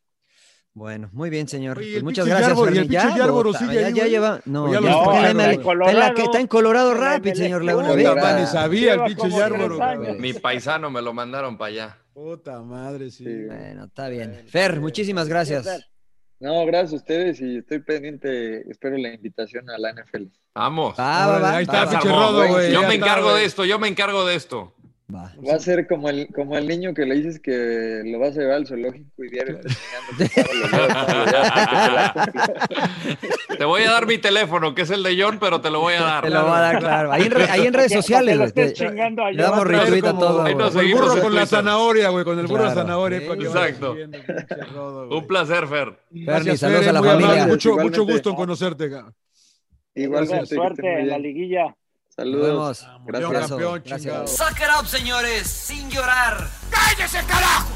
Bueno, muy bien, señor. Oye, ¿y Pues muchas gracias, Yarborough- y el Fermín. pinche Ya, sigue ya, ahí, ya güey? lleva. No, ya lo está en la. Está en Colorado. está en Colorado En la Rapids, señor. Laguna. Puta, ni sabía el pinche años. Mi paisano me lo mandaron para allá. Puta madre, sí. Sí. Bueno, está bien. Fer, muchísimas gracias. No, gracias a ustedes y estoy pendiente, espero la invitación a la NFL. Vamos. Va, va, va, Ahí está, pinche. Rodo, güey. Yo me encargo de esto, yo me encargo de esto. Va. Va a ser como el, como el niño que le dices que lo vas a llevar al zoológico y diario te voy a dar mi teléfono, que es el de John, pero te lo voy a dar. Te lo va a dar, claro. Ahí en, re- ahí en redes sociales, güey. Le damos retweet a todo. Ahí nos Con el seguimos burro con la zanahoria, güey, con el burro de Claro. zanahoria. para que vayas Exacto. Rodo. Un placer, Fer. Ferni, Gracias, saludos Fer, a la familia. Mucho, mucho gusto en conocerte. que estén Suerte en la liguilla. Saludos. Gracias. Campeón, Gracias. Suck up, señores, sin llorar. ¡Cállese, carajo!